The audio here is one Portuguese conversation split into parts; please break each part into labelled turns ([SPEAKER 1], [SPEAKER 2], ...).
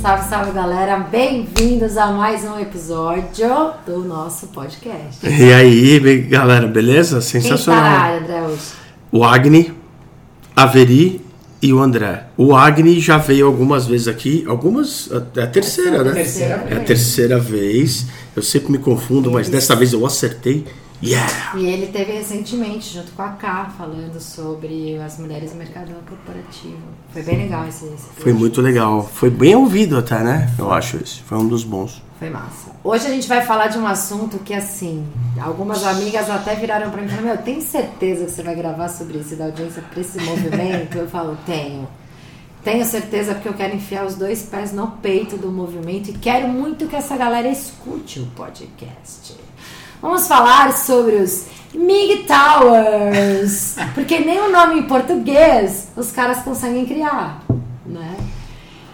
[SPEAKER 1] Salve, salve galera! Bem-vindos a mais um episódio do nosso podcast.
[SPEAKER 2] E aí, galera, beleza?
[SPEAKER 1] Quem tá na
[SPEAKER 2] Sensacional.
[SPEAKER 1] área, André, hoje?
[SPEAKER 2] O Agni, a Veri e o André. O Agni já veio algumas vezes aqui, algumas. É a terceira, né?
[SPEAKER 1] Terceira
[SPEAKER 2] É a terceira vez. Eu sempre me confundo, mas dessa vez eu acertei. Yeah!
[SPEAKER 1] E ele teve recentemente, junto com a K, falando sobre as mulheres no mercado corporativo. Foi bem legal esse, esse
[SPEAKER 2] Foi muito legal. Foi bem ouvido até, né? Eu acho esse. Foi um dos bons.
[SPEAKER 1] Foi massa. Hoje a gente vai falar de um assunto que, assim, algumas amigas até viraram pra mim e falaram: Meu, tem certeza que você vai gravar sobre isso dar audiência pra esse movimento? Eu falo: Tenho. Tenho certeza porque eu quero enfiar os dois pés no peito do movimento e quero muito que essa galera escute o podcast. Vamos falar sobre os MIG Towers, porque nem o nome em português os caras conseguem criar, né?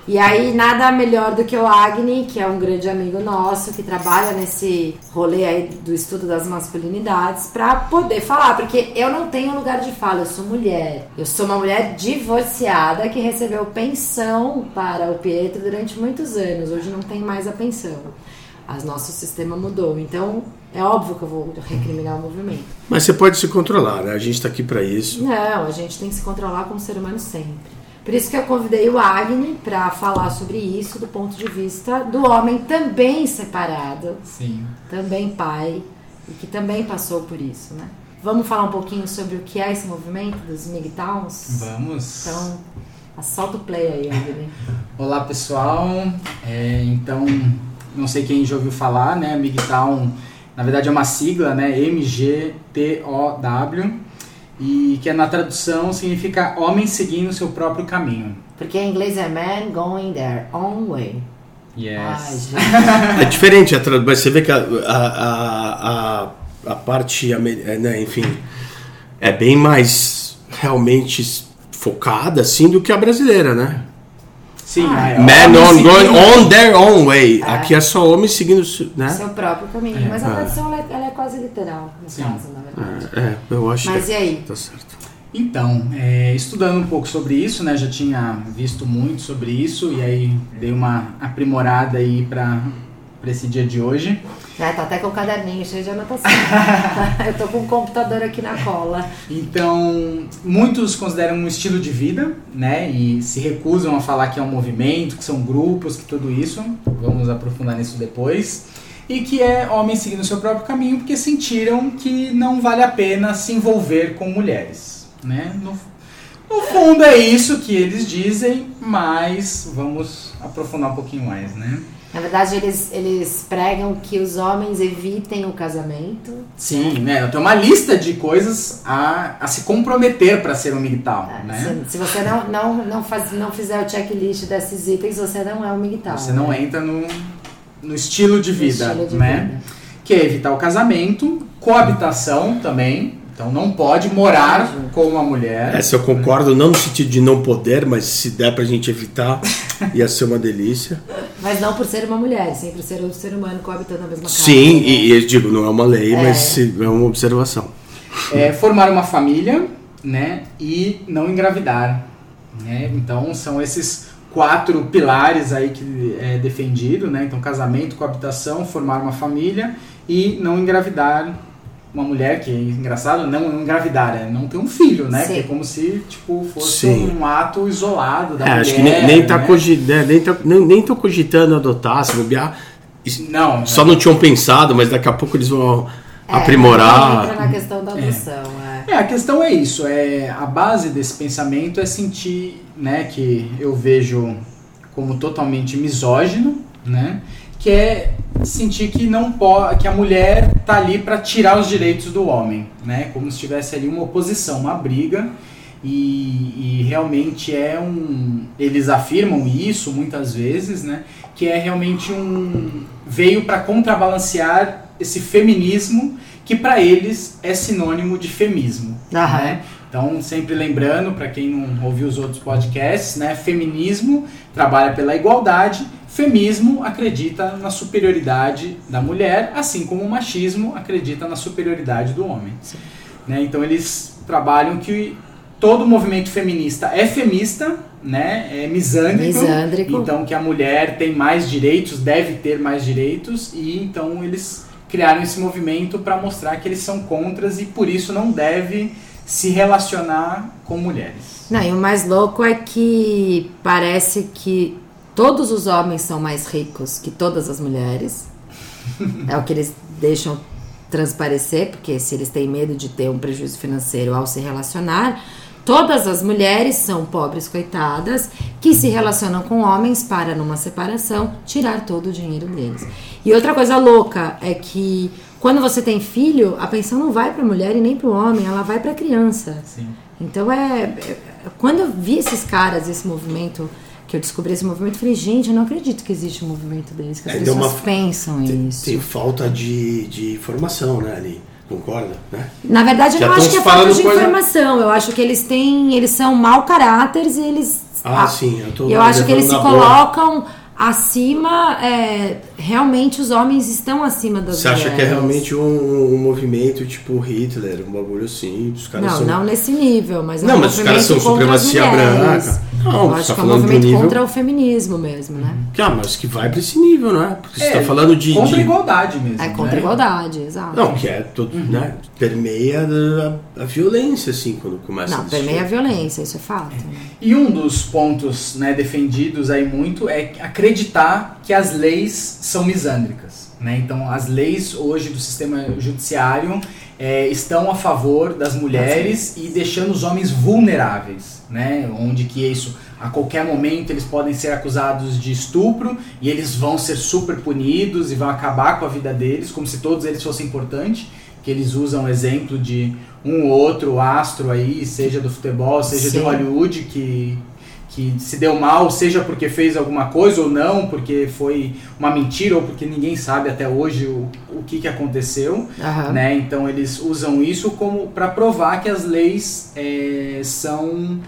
[SPEAKER 1] E aí, nada melhor do que o Agni, que é um grande amigo nosso, que trabalha nesse rolê aí do estudo das masculinidades, pra poder falar, porque eu não tenho lugar de fala, eu sou mulher. Eu sou uma mulher divorciada que recebeu pensão para o Pietro durante muitos anos. Hoje não tem mais a pensão. As nosso sistema mudou. Então, é óbvio que eu vou recriminar o movimento.
[SPEAKER 2] Mas você pode se controlar, né? A gente tá aqui pra isso.
[SPEAKER 1] Não, a gente tem que se controlar como ser humano sempre. Por isso que eu convidei o Agni para falar sobre isso do ponto de vista do homem também separado,
[SPEAKER 3] Sim.
[SPEAKER 1] também pai e que também passou por isso, né? Vamos falar um pouquinho sobre o que é esse movimento dos MGTOWNs?
[SPEAKER 3] Vamos.
[SPEAKER 1] Então, assalta o play aí, Agni.
[SPEAKER 3] Olá pessoal. É, então, não sei quem já ouviu falar, né? MGTOW, na verdade é uma sigla, né? M-G-T-O-W. E que na tradução significa homem seguindo o seu próprio caminho.
[SPEAKER 1] Porque em inglês é man going their own way. Ai,
[SPEAKER 3] Yes.
[SPEAKER 1] gente.
[SPEAKER 2] É diferente a tradução, mas você vê que a, a, a, a parte, é, né, enfim, é bem mais realmente focada assim do que a brasileira, né?
[SPEAKER 3] Sim,
[SPEAKER 1] Ah,
[SPEAKER 3] é,
[SPEAKER 2] Man
[SPEAKER 3] homem
[SPEAKER 2] on, going on their own way. Aqui é só homem seguindo, né?
[SPEAKER 1] Seu próprio caminho. Mas a
[SPEAKER 2] É.
[SPEAKER 1] tradução ela é, ela é quase literal, no
[SPEAKER 3] Sim.
[SPEAKER 1] caso, na verdade.
[SPEAKER 2] É, eu acho
[SPEAKER 1] Mas
[SPEAKER 2] que
[SPEAKER 1] e aí?
[SPEAKER 2] tá certo.
[SPEAKER 3] Então, é, estudando um pouco sobre isso, né, já tinha visto muito sobre isso e aí dei uma aprimorada aí para esse dia de hoje.
[SPEAKER 1] É, tá até com o caderninho cheio de anotação. eu tô com o computador aqui na cola.
[SPEAKER 3] Então, muitos consideram um estilo de vida, né, e se recusam a falar que é um movimento, que são grupos, que tudo isso. Vamos aprofundar nisso depois. E que é homem seguindo o seu próprio caminho porque sentiram que não vale a pena se envolver com mulheres, né? No, no fundo é isso que eles dizem, mas vamos aprofundar um pouquinho mais, né?
[SPEAKER 1] Na verdade, eles, eles pregam que os homens evitem o casamento.
[SPEAKER 3] Sim, né? Tenho uma lista de coisas a, a se comprometer para ser um militar,
[SPEAKER 1] É,
[SPEAKER 3] né?
[SPEAKER 1] se, se você não, não, não, faz, não fizer o checklist desses itens, você não é um migtal.
[SPEAKER 3] Você não entra no, no estilo de vida,
[SPEAKER 1] estilo de
[SPEAKER 3] né?
[SPEAKER 1] vida.
[SPEAKER 3] Que é evitar o casamento, coabitação também. Então não pode morar com uma mulher.
[SPEAKER 2] Essa eu concordo, não no sentido de não poder, mas se der pra gente evitar, ia ser uma delícia.
[SPEAKER 1] Mas não por ser uma mulher, sim por ser um ser humano coabitando na mesma casa.
[SPEAKER 2] Sim,
[SPEAKER 1] né?
[SPEAKER 2] e, e eu digo, não é uma lei,
[SPEAKER 1] É.
[SPEAKER 2] mas se- é uma observação.
[SPEAKER 3] É, formar uma família, né? E não engravidar. Né? Então são esses quatro pilares aí que é defendido, né? Então casamento, coabitação, formar uma família e não engravidar uma mulher, que é engraçado, não engravidar, é não ter um filho, né?
[SPEAKER 1] Sim.
[SPEAKER 3] Porque é como se tipo fosse
[SPEAKER 2] Sim.
[SPEAKER 3] um ato isolado da
[SPEAKER 2] É,
[SPEAKER 3] mulher.
[SPEAKER 2] acho que nem, nem, tá
[SPEAKER 3] né?
[SPEAKER 2] cogi- né, nem, tá, nem, nem tô cogitando adotar, se bobear. Isso-
[SPEAKER 3] Não,
[SPEAKER 2] Só não tinham pensado, mas daqui a pouco eles vão
[SPEAKER 1] É, Entra
[SPEAKER 2] aprimorar.
[SPEAKER 1] na questão da adoção, é.
[SPEAKER 3] É, a questão é isso, é a base desse pensamento é sentir, né, que eu vejo como totalmente misógino, né, que é sentir que não pode, que a mulher tá ali para tirar os direitos do homem, né, como se tivesse ali uma oposição, uma briga e, e, realmente é um. Eles afirmam isso muitas vezes, né? Que é realmente um. veio para contrabalancear esse feminismo que para eles é sinônimo de femismo. Né? Então, sempre lembrando, para quem não ouviu os outros podcasts, né? Feminismo trabalha pela igualdade, feminismo acredita na superioridade da mulher, assim como o machismo acredita na superioridade do homem. Né? Então, eles trabalham que todo movimento feminista é femista, né? É misândrico, misândrico. Então que a mulher tem mais direitos, deve ter mais direitos e então eles criaram esse movimento para mostrar que eles são contras e por isso não deve se relacionar com mulheres.
[SPEAKER 1] Não, e o mais louco é que parece que todos os homens são mais ricos que todas as mulheres. é o que eles deixam transparecer, porque se eles têm medo de ter um prejuízo financeiro ao se relacionar, Todas as mulheres são pobres coitadas que se relacionam com homens para, numa separação, tirar todo o dinheiro deles. E outra coisa louca é que quando você tem filho, a pensão não vai para a mulher e nem para o homem, ela vai para a criança. Sim. Então é, é, Quando eu vi esses caras, esse movimento que eu descobri esse movimento, falei, gente, eu não acredito que existe um movimento desse, que as é, pessoas uma, pensam
[SPEAKER 2] tem,
[SPEAKER 1] isso.
[SPEAKER 2] Tem falta de, de informação, né, ali. Concorda? Né?
[SPEAKER 1] Na verdade, eu não acho que é falta de coisa... informação. Eu acho que eles têm. Eles são mau caráteres e eles.
[SPEAKER 2] Ah, ah sim. Eu, tô
[SPEAKER 1] eu acho que eles se colocam acima. É, realmente os homens estão acima das
[SPEAKER 2] Você
[SPEAKER 1] mulheres.
[SPEAKER 2] acha que é realmente um, um, movimento tipo Hitler, um bagulho assim? Os caras
[SPEAKER 1] não,
[SPEAKER 2] são...
[SPEAKER 1] não nesse nível, mas é
[SPEAKER 2] Não,
[SPEAKER 1] um
[SPEAKER 2] mas os caras são supremacia branca.
[SPEAKER 1] Não, eu acho tá que é um movimento nível... contra o feminismo mesmo, né?
[SPEAKER 2] Ah, mas que vai para esse nível, não é? Porque é, você tá falando de.
[SPEAKER 3] Contra
[SPEAKER 2] de...
[SPEAKER 3] a igualdade mesmo.
[SPEAKER 1] É contra a né? igualdade, exato.
[SPEAKER 2] Não, que é todo, uhum. né? Permeia a, a, violência, assim, quando começa
[SPEAKER 1] Não, a permeia a violência, isso é fato. É.
[SPEAKER 3] E um dos pontos né, defendidos aí muito é acreditar que as leis são misândricas. Né? Então, as leis hoje do sistema judiciário é, estão a favor das mulheres e deixando os homens vulneráveis, né? Onde que isso a qualquer momento eles podem ser acusados de estupro e eles vão ser super punidos e vão acabar com a vida deles, como se todos eles fossem importantes. Que eles usam o exemplo de um ou outro astro aí, seja do futebol, seja Sim. de Hollywood, que que se deu mal, seja porque fez alguma coisa ou não, porque foi uma mentira ou porque ninguém sabe até hoje o, o que, que aconteceu, uhum. né? Então eles usam isso como para provar que as leis é, são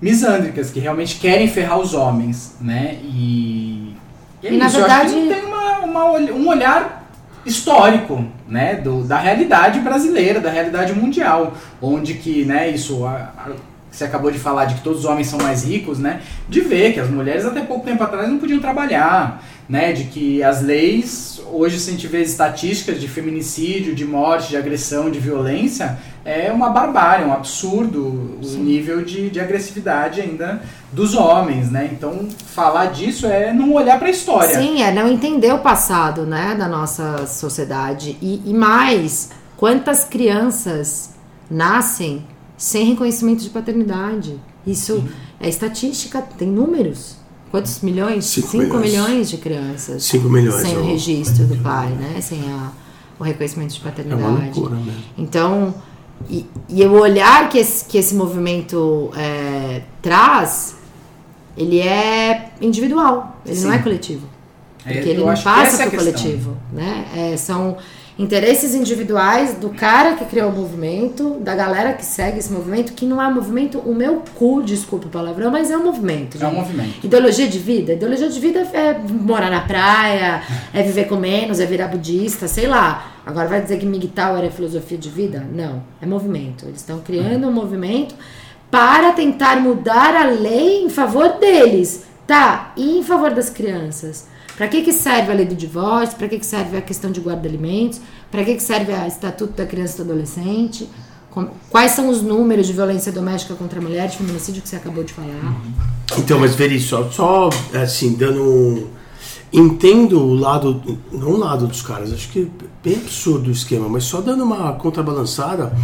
[SPEAKER 3] misândricas, que realmente querem ferrar os homens, né? E,
[SPEAKER 1] e, é e na verdade
[SPEAKER 3] tem uma, uma, um olhar histórico, né, do, da realidade brasileira, da realidade mundial, onde que, né, isso a, a, você acabou de falar de que todos os homens são mais ricos, né? De ver que as mulheres até pouco tempo atrás não podiam trabalhar, né? De que as leis, hoje se a gente vê estatísticas de feminicídio, de morte, de agressão, de violência, é uma barbárie, um absurdo Sim. o nível de, de agressividade ainda dos homens, né? Então, falar disso é não olhar para a história.
[SPEAKER 1] Sim, é não entender o passado, né, da nossa sociedade. E, e mais, quantas crianças nascem sem reconhecimento de paternidade. Isso Sim. é estatística, tem números. Quantos milhões? 5 milhões. milhões. de crianças.
[SPEAKER 2] 5 milhões.
[SPEAKER 1] Sem o registro do pai, né? Sem a, o reconhecimento de paternidade. É uma loucura mesmo. Então, e, e o olhar que esse, que esse movimento é, traz, ele é individual, ele Sim. não é coletivo. É, porque é, ele não passa para o coletivo. Né? É, são interesses individuais do cara que criou o movimento, da galera que segue esse movimento, que não é um movimento, o meu cu, desculpa o palavrão, mas é um movimento.
[SPEAKER 3] É um movimento.
[SPEAKER 1] Ideologia de vida? Ideologia de vida é morar na praia, é viver com menos, é virar budista, sei lá. Agora vai dizer que MGTOW é filosofia de vida? Não, é movimento. Eles estão criando um movimento para tentar mudar a lei em favor deles. Tá, e em favor das crianças? Para que, que serve a lei do divórcio? Para que, que serve a questão de guarda-alimentos? Para que, que serve o Estatuto da Criança e do Adolescente? Quais são os números de violência doméstica contra a mulher, de feminicídio que você acabou de falar?
[SPEAKER 2] Então, mas ver só, só assim, dando. Entendo o lado, não o lado dos caras, acho que é bem absurdo o esquema, mas só dando uma contrabalançada,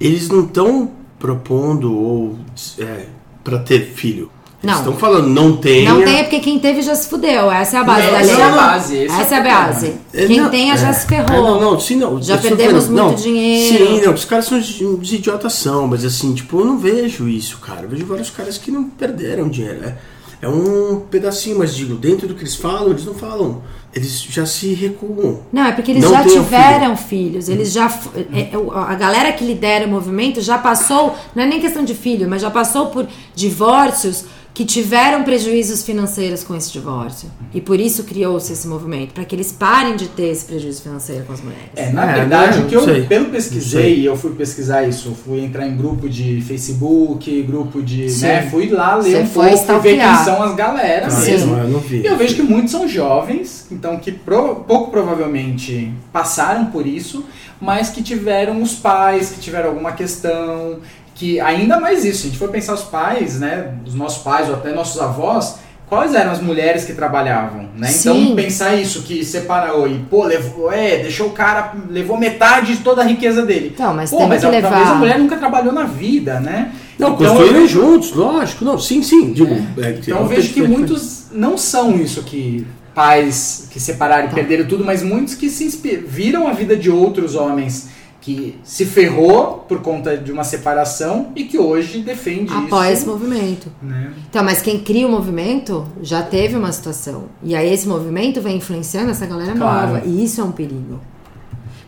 [SPEAKER 2] eles não estão propondo ou é, para ter filho
[SPEAKER 1] Não.
[SPEAKER 2] estão falando, não tenha.
[SPEAKER 1] Não tem é porque quem teve já se fudeu. Essa é a base da
[SPEAKER 3] Essa é a base,
[SPEAKER 1] Essa é
[SPEAKER 3] é
[SPEAKER 1] a
[SPEAKER 3] o problema.
[SPEAKER 1] base.
[SPEAKER 2] É,
[SPEAKER 1] Quem
[SPEAKER 2] não,
[SPEAKER 1] tenha já
[SPEAKER 2] é.
[SPEAKER 1] se ferrou.
[SPEAKER 2] É, não, não, sim, não.
[SPEAKER 1] Já perdemos
[SPEAKER 2] falando,
[SPEAKER 1] muito
[SPEAKER 2] não,
[SPEAKER 1] dinheiro.
[SPEAKER 2] Sim, não, os caras são uns uns idiotas são, mas assim, tipo, eu não vejo isso, cara. Eu vejo vários caras que não perderam dinheiro. É, é um pedacinho, mas digo, dentro do que eles falam, eles não falam. Eles já se recuam.
[SPEAKER 1] Não, é porque eles
[SPEAKER 2] Não
[SPEAKER 1] já tiveram filhos. Eles já. f- é, é, a galera que lidera o movimento já passou. Não é nem questão de filho, mas já passou por divórcios que tiveram prejuízos financeiros com esse divórcio. E por isso criou-se esse movimento, para que eles parem de ter esse prejuízo financeiro com as mulheres.
[SPEAKER 3] É, na
[SPEAKER 2] É,
[SPEAKER 3] verdade,
[SPEAKER 2] né?
[SPEAKER 3] o que eu,
[SPEAKER 2] Sei.
[SPEAKER 3] pelo
[SPEAKER 2] Sei.
[SPEAKER 3] pesquisei, e eu fui pesquisar isso, eu fui entrar em grupo de Facebook, grupo de.
[SPEAKER 1] Sim.
[SPEAKER 3] né, fui lá ler
[SPEAKER 1] Você
[SPEAKER 3] um
[SPEAKER 1] foi
[SPEAKER 3] pouco e ver quem são as galeras
[SPEAKER 1] Sim.
[SPEAKER 3] mesmo.
[SPEAKER 2] eu não vi.
[SPEAKER 3] E eu vejo que muitos são jovens, então que pro- pouco provavelmente passaram por isso, mas que tiveram os pais, que tiveram alguma questão, que ainda mais isso, se a gente for pensar os pais, né, os nossos pais ou até nossos avós, quais eram as mulheres que trabalhavam, né? Então
[SPEAKER 1] Sim.
[SPEAKER 3] pensar isso que separou e pô, levou, é, deixou o cara, levou metade de toda a riqueza dele.
[SPEAKER 1] Então, mas
[SPEAKER 3] Pô,
[SPEAKER 1] tem
[SPEAKER 3] mas
[SPEAKER 1] que
[SPEAKER 3] a- talvez a
[SPEAKER 1] levar.
[SPEAKER 3] mulher nunca trabalhou na vida, né?
[SPEAKER 2] Não,
[SPEAKER 3] Então,
[SPEAKER 2] construíram
[SPEAKER 3] eu-
[SPEAKER 2] juntos, lógico. Não, sim, sim. Digo, é,
[SPEAKER 3] Então eu vejo que muitos não são isso que pais que separaram e perderam tudo, mas muitos que se inspi- viram a vida de outros homens que se ferrou por conta de uma separação e que hoje defende
[SPEAKER 1] Apoia esse
[SPEAKER 3] isso.
[SPEAKER 1] movimento.
[SPEAKER 3] Né?
[SPEAKER 1] Então, mas quem cria o movimento já teve uma situação. E aí esse movimento vem influenciando essa galera
[SPEAKER 3] Claro.
[SPEAKER 1] nova. E isso é um perigo.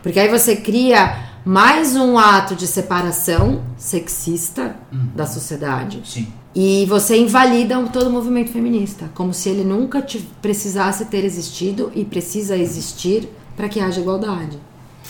[SPEAKER 1] Porque aí você cria mais um ato de separação sexista
[SPEAKER 3] Uhum.
[SPEAKER 1] da sociedade.
[SPEAKER 3] Sim.
[SPEAKER 1] E você invalida todo o movimento feminista. Como se ele nunca precisasse ter existido e precisa existir para que haja igualdade.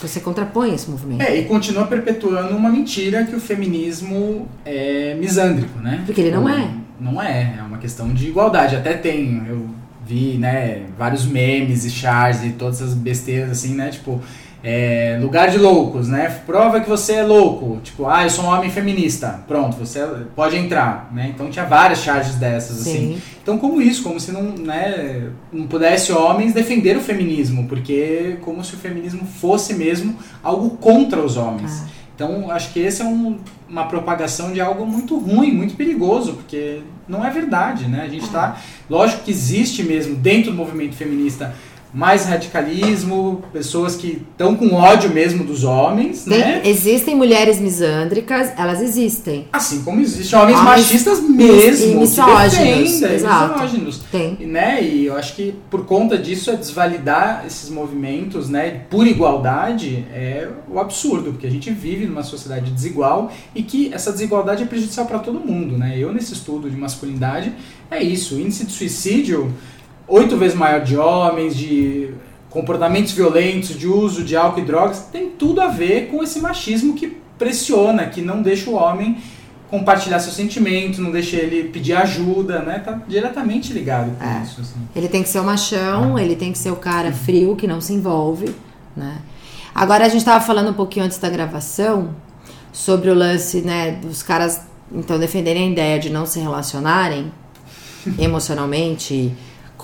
[SPEAKER 1] Você contrapõe esse movimento.
[SPEAKER 3] É, e continua perpetuando uma mentira que o feminismo é misândrico, né?
[SPEAKER 1] Porque ele não
[SPEAKER 3] O-
[SPEAKER 1] é.
[SPEAKER 3] Não é, é uma questão de igualdade. Até tem, eu vi, né, vários memes e chars e todas essas besteiras assim, né? Tipo, é, lugar de loucos, né? Prova que você é louco. Tipo, ah, eu sou um homem feminista. Pronto, você pode entrar, né? Então tinha várias charges dessas, assim.
[SPEAKER 1] Sim.
[SPEAKER 3] Então, como isso, como se não, né, não pudesse homens defender o feminismo, porque como se o feminismo fosse mesmo algo contra os homens.
[SPEAKER 1] Ah.
[SPEAKER 3] Então, acho que esse é um- uma propagação de algo muito ruim, muito perigoso, porque não é verdade, né? A gente está, lógico que existe mesmo dentro do movimento feminista mais radicalismo, pessoas que estão com ódio mesmo dos homens,
[SPEAKER 1] Tem-
[SPEAKER 3] né?
[SPEAKER 1] Existem mulheres misândricas, elas existem.
[SPEAKER 3] Assim como existem homens
[SPEAKER 1] Homens
[SPEAKER 3] machistas mesmo,
[SPEAKER 1] e
[SPEAKER 3] que
[SPEAKER 1] misóginos,
[SPEAKER 3] defendem,
[SPEAKER 1] exato.
[SPEAKER 3] misóginos.
[SPEAKER 1] Tem.
[SPEAKER 3] E, né, e eu acho que por conta disso é desvalidar esses movimentos, né, por igualdade é o absurdo, porque a gente vive numa sociedade desigual e que essa desigualdade é prejudicial para todo mundo, né? Eu nesse estudo de masculinidade é isso, o índice de suicídio oito vezes maior de homens, de comportamentos violentos, de uso de álcool e drogas, tem tudo a ver com esse machismo que pressiona, que não deixa o homem compartilhar seus sentimentos, não deixa ele pedir ajuda, né? Tá diretamente ligado com
[SPEAKER 1] É.
[SPEAKER 3] isso. Assim.
[SPEAKER 1] Ele tem que ser o machão, ele tem que ser o cara frio, que não se envolve, né? Agora a gente tava falando um pouquinho antes da gravação sobre o lance, né, dos caras então defenderem a ideia de não se relacionarem emocionalmente,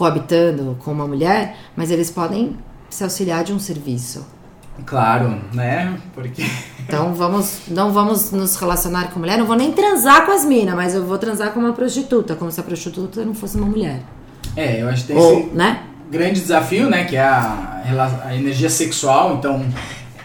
[SPEAKER 1] coabitando com uma mulher, mas eles podem se auxiliar de um serviço.
[SPEAKER 3] Claro, né? Porque
[SPEAKER 1] Então vamos, não vamos nos relacionar com mulher, não vou nem transar com as minas, mas eu vou transar com uma prostituta, como se a prostituta não fosse uma mulher.
[SPEAKER 3] é, eu acho que tem
[SPEAKER 1] Ou,
[SPEAKER 3] esse
[SPEAKER 1] né?
[SPEAKER 3] grande desafio, né, que é a, a energia sexual, então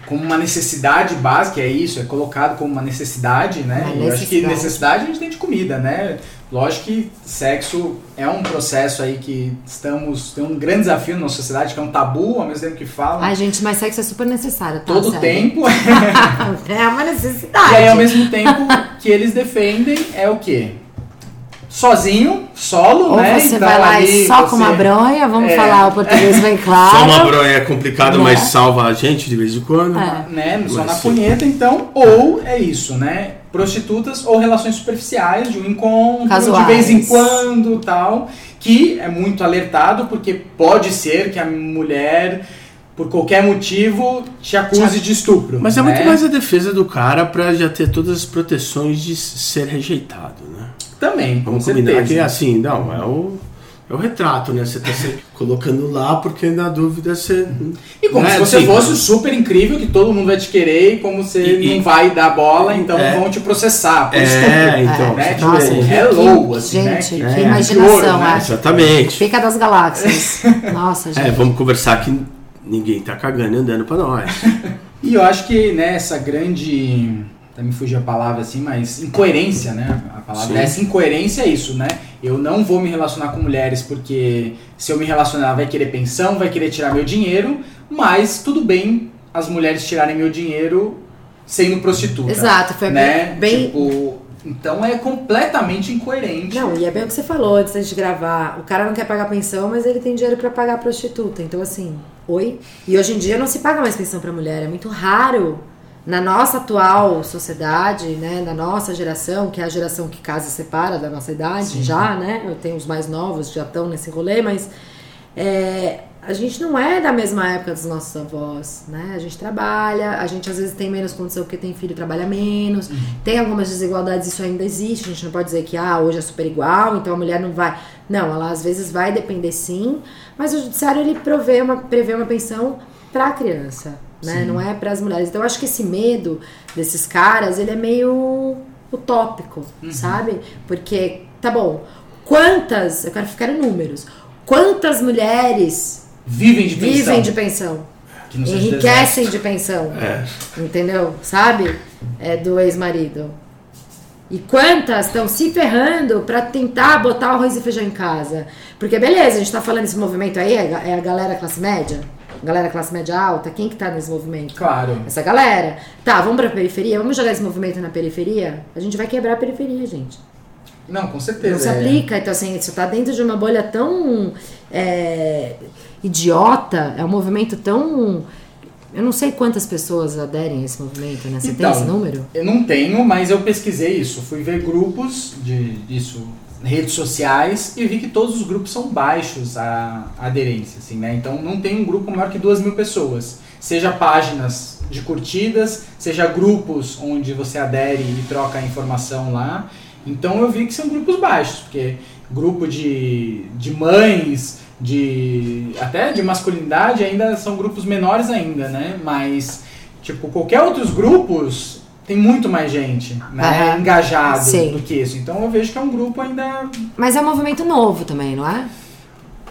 [SPEAKER 3] como uma necessidade básica, é isso, é colocado como uma necessidade, né?
[SPEAKER 1] Uma
[SPEAKER 3] E eu acho que
[SPEAKER 1] necessidade.
[SPEAKER 3] necessidade a gente tem de comida, né? Lógico que sexo é um processo aí que estamos tem um grande desafio na nossa sociedade, que é um tabu, ao mesmo tempo que falam
[SPEAKER 1] Ai, gente, mas sexo é super necessário, tá?
[SPEAKER 3] todo
[SPEAKER 1] Sério.
[SPEAKER 3] tempo.
[SPEAKER 1] É uma necessidade.
[SPEAKER 3] e aí ao mesmo tempo que eles defendem é o quê? Sozinho, solo,
[SPEAKER 1] Ou
[SPEAKER 3] né?
[SPEAKER 1] você
[SPEAKER 3] Então,
[SPEAKER 1] vai lá
[SPEAKER 3] ali
[SPEAKER 1] e só com
[SPEAKER 3] você-
[SPEAKER 1] uma bronha, vamos
[SPEAKER 3] É.
[SPEAKER 1] falar o português bem claro.
[SPEAKER 2] Só uma bronha é complicado,
[SPEAKER 1] Né?
[SPEAKER 2] mas salva a gente de vez em quando.
[SPEAKER 1] É.
[SPEAKER 3] né, só
[SPEAKER 2] Mas
[SPEAKER 3] na
[SPEAKER 2] sim.
[SPEAKER 3] punheta, então, ou é isso, né? Prostitutas ou relações superficiais, de um encontro,
[SPEAKER 1] Casuais.
[SPEAKER 3] de vez em quando, tal, que é muito alertado, porque pode ser que a mulher, por qualquer motivo, te acuse de estupro.
[SPEAKER 2] Mas é
[SPEAKER 3] né?
[SPEAKER 2] muito mais a defesa do cara pra já ter todas as proteções de ser rejeitado, né?
[SPEAKER 3] Também, com
[SPEAKER 2] Vamos combinar
[SPEAKER 3] certeza.
[SPEAKER 2] que assim, não, é o. É o retrato, né? Você tá se colocando lá porque na dúvida você.
[SPEAKER 3] E como
[SPEAKER 2] Não
[SPEAKER 3] se
[SPEAKER 2] é
[SPEAKER 3] você
[SPEAKER 2] assim,
[SPEAKER 3] fosse o super incrível, que todo mundo vai te querer, e como você
[SPEAKER 2] E-
[SPEAKER 3] não vai dar bola, então
[SPEAKER 2] É.
[SPEAKER 3] vão te processar. Por
[SPEAKER 2] É,
[SPEAKER 3] estúpido,
[SPEAKER 2] então,
[SPEAKER 3] né? Tipo,
[SPEAKER 1] Nossa,
[SPEAKER 2] exatamente.
[SPEAKER 1] que-
[SPEAKER 3] é
[SPEAKER 1] que-
[SPEAKER 3] low, assim, né?
[SPEAKER 1] gente,
[SPEAKER 3] Que-
[SPEAKER 1] que
[SPEAKER 2] é,
[SPEAKER 1] imaginação,
[SPEAKER 3] ouro, né?
[SPEAKER 1] é.
[SPEAKER 2] Exatamente.
[SPEAKER 1] Pica das galáxias. Nossa, gente.
[SPEAKER 2] É, vamos conversar que ninguém tá cagando e andando pra nós.
[SPEAKER 3] E eu acho que né, essa grande. Até me fugiu a palavra assim, mas incoerência, né? A palavra
[SPEAKER 2] Sim.
[SPEAKER 3] essa incoerência é isso, né? Eu não vou me relacionar com mulheres porque se eu me relacionar ela vai querer pensão, vai querer tirar meu dinheiro, mas tudo bem as mulheres tirarem meu dinheiro sendo prostituta.
[SPEAKER 1] Exato, foi
[SPEAKER 3] né?
[SPEAKER 1] bem.
[SPEAKER 3] Tipo, então é completamente incoerente.
[SPEAKER 1] Não, e é bem o que você falou antes da gente gravar. O cara não quer pagar pensão, mas ele tem dinheiro pra pagar a prostituta. Então, assim, oi? E hoje em dia não se paga mais pensão pra mulher. É muito raro. Na nossa atual sociedade, né, na nossa geração, que é a geração que casa e separa da nossa idade,
[SPEAKER 3] Sim.
[SPEAKER 1] já, né? Eu tenho os mais novos que já estão nesse rolê, mas é, a gente não é da mesma época dos nossos avós, né? A gente trabalha, a gente às vezes tem menos condição porque tem filho e trabalha menos. Tem algumas desigualdades, isso ainda existe. A gente não pode dizer que ah, hoje é super igual, então a mulher não vai. Não, ela às vezes vai depender sim, mas o judiciário ele provê uma, prevê uma pensão para a criança, né? Não é para as mulheres. Então eu acho que esse medo desses caras, ele é meio utópico, sabe? Porque, tá bom, quantas, eu quero ficar em números, quantas mulheres
[SPEAKER 3] Vivem de pensão.
[SPEAKER 1] vivem de pensão? Enriquecem de pensão.
[SPEAKER 2] É.
[SPEAKER 1] Entendeu? Sabe? É do ex-marido. E quantas estão se ferrando pra tentar botar arroz e feijão em casa? Porque beleza, a gente tá falando desse movimento aí, é é a galera classe média? Galera classe média alta? Quem que tá nesse movimento?
[SPEAKER 3] Claro.
[SPEAKER 1] Essa galera. Tá, vamos pra periferia? Vamos jogar esse movimento na periferia? A gente vai quebrar a periferia, gente.
[SPEAKER 3] Não, com certeza.
[SPEAKER 1] Não se
[SPEAKER 3] é.
[SPEAKER 1] aplica. Então, assim, isso tá dentro de uma bolha tão é, idiota, é um movimento tão. Eu não sei quantas pessoas aderem a esse movimento, né? Você
[SPEAKER 3] Então,
[SPEAKER 1] tem esse número?
[SPEAKER 3] Eu não tenho, mas eu pesquisei isso. Fui ver grupos de, disso, redes sociais, e vi que todos os grupos são baixos a, aderência, assim, né? Então não tem um grupo maior que duas mil pessoas. Seja páginas de curtidas, seja grupos onde você adere e troca informação lá. Então eu vi que são grupos baixos, porque grupo de, de mães, de até de masculinidade ainda são grupos menores ainda, né? Mas tipo qualquer outros grupos tem muito mais gente, né?
[SPEAKER 1] Aham.
[SPEAKER 3] Engajado
[SPEAKER 1] Sim.
[SPEAKER 3] do que isso. Então eu vejo que é um grupo ainda
[SPEAKER 1] Mas é um movimento novo também, não é?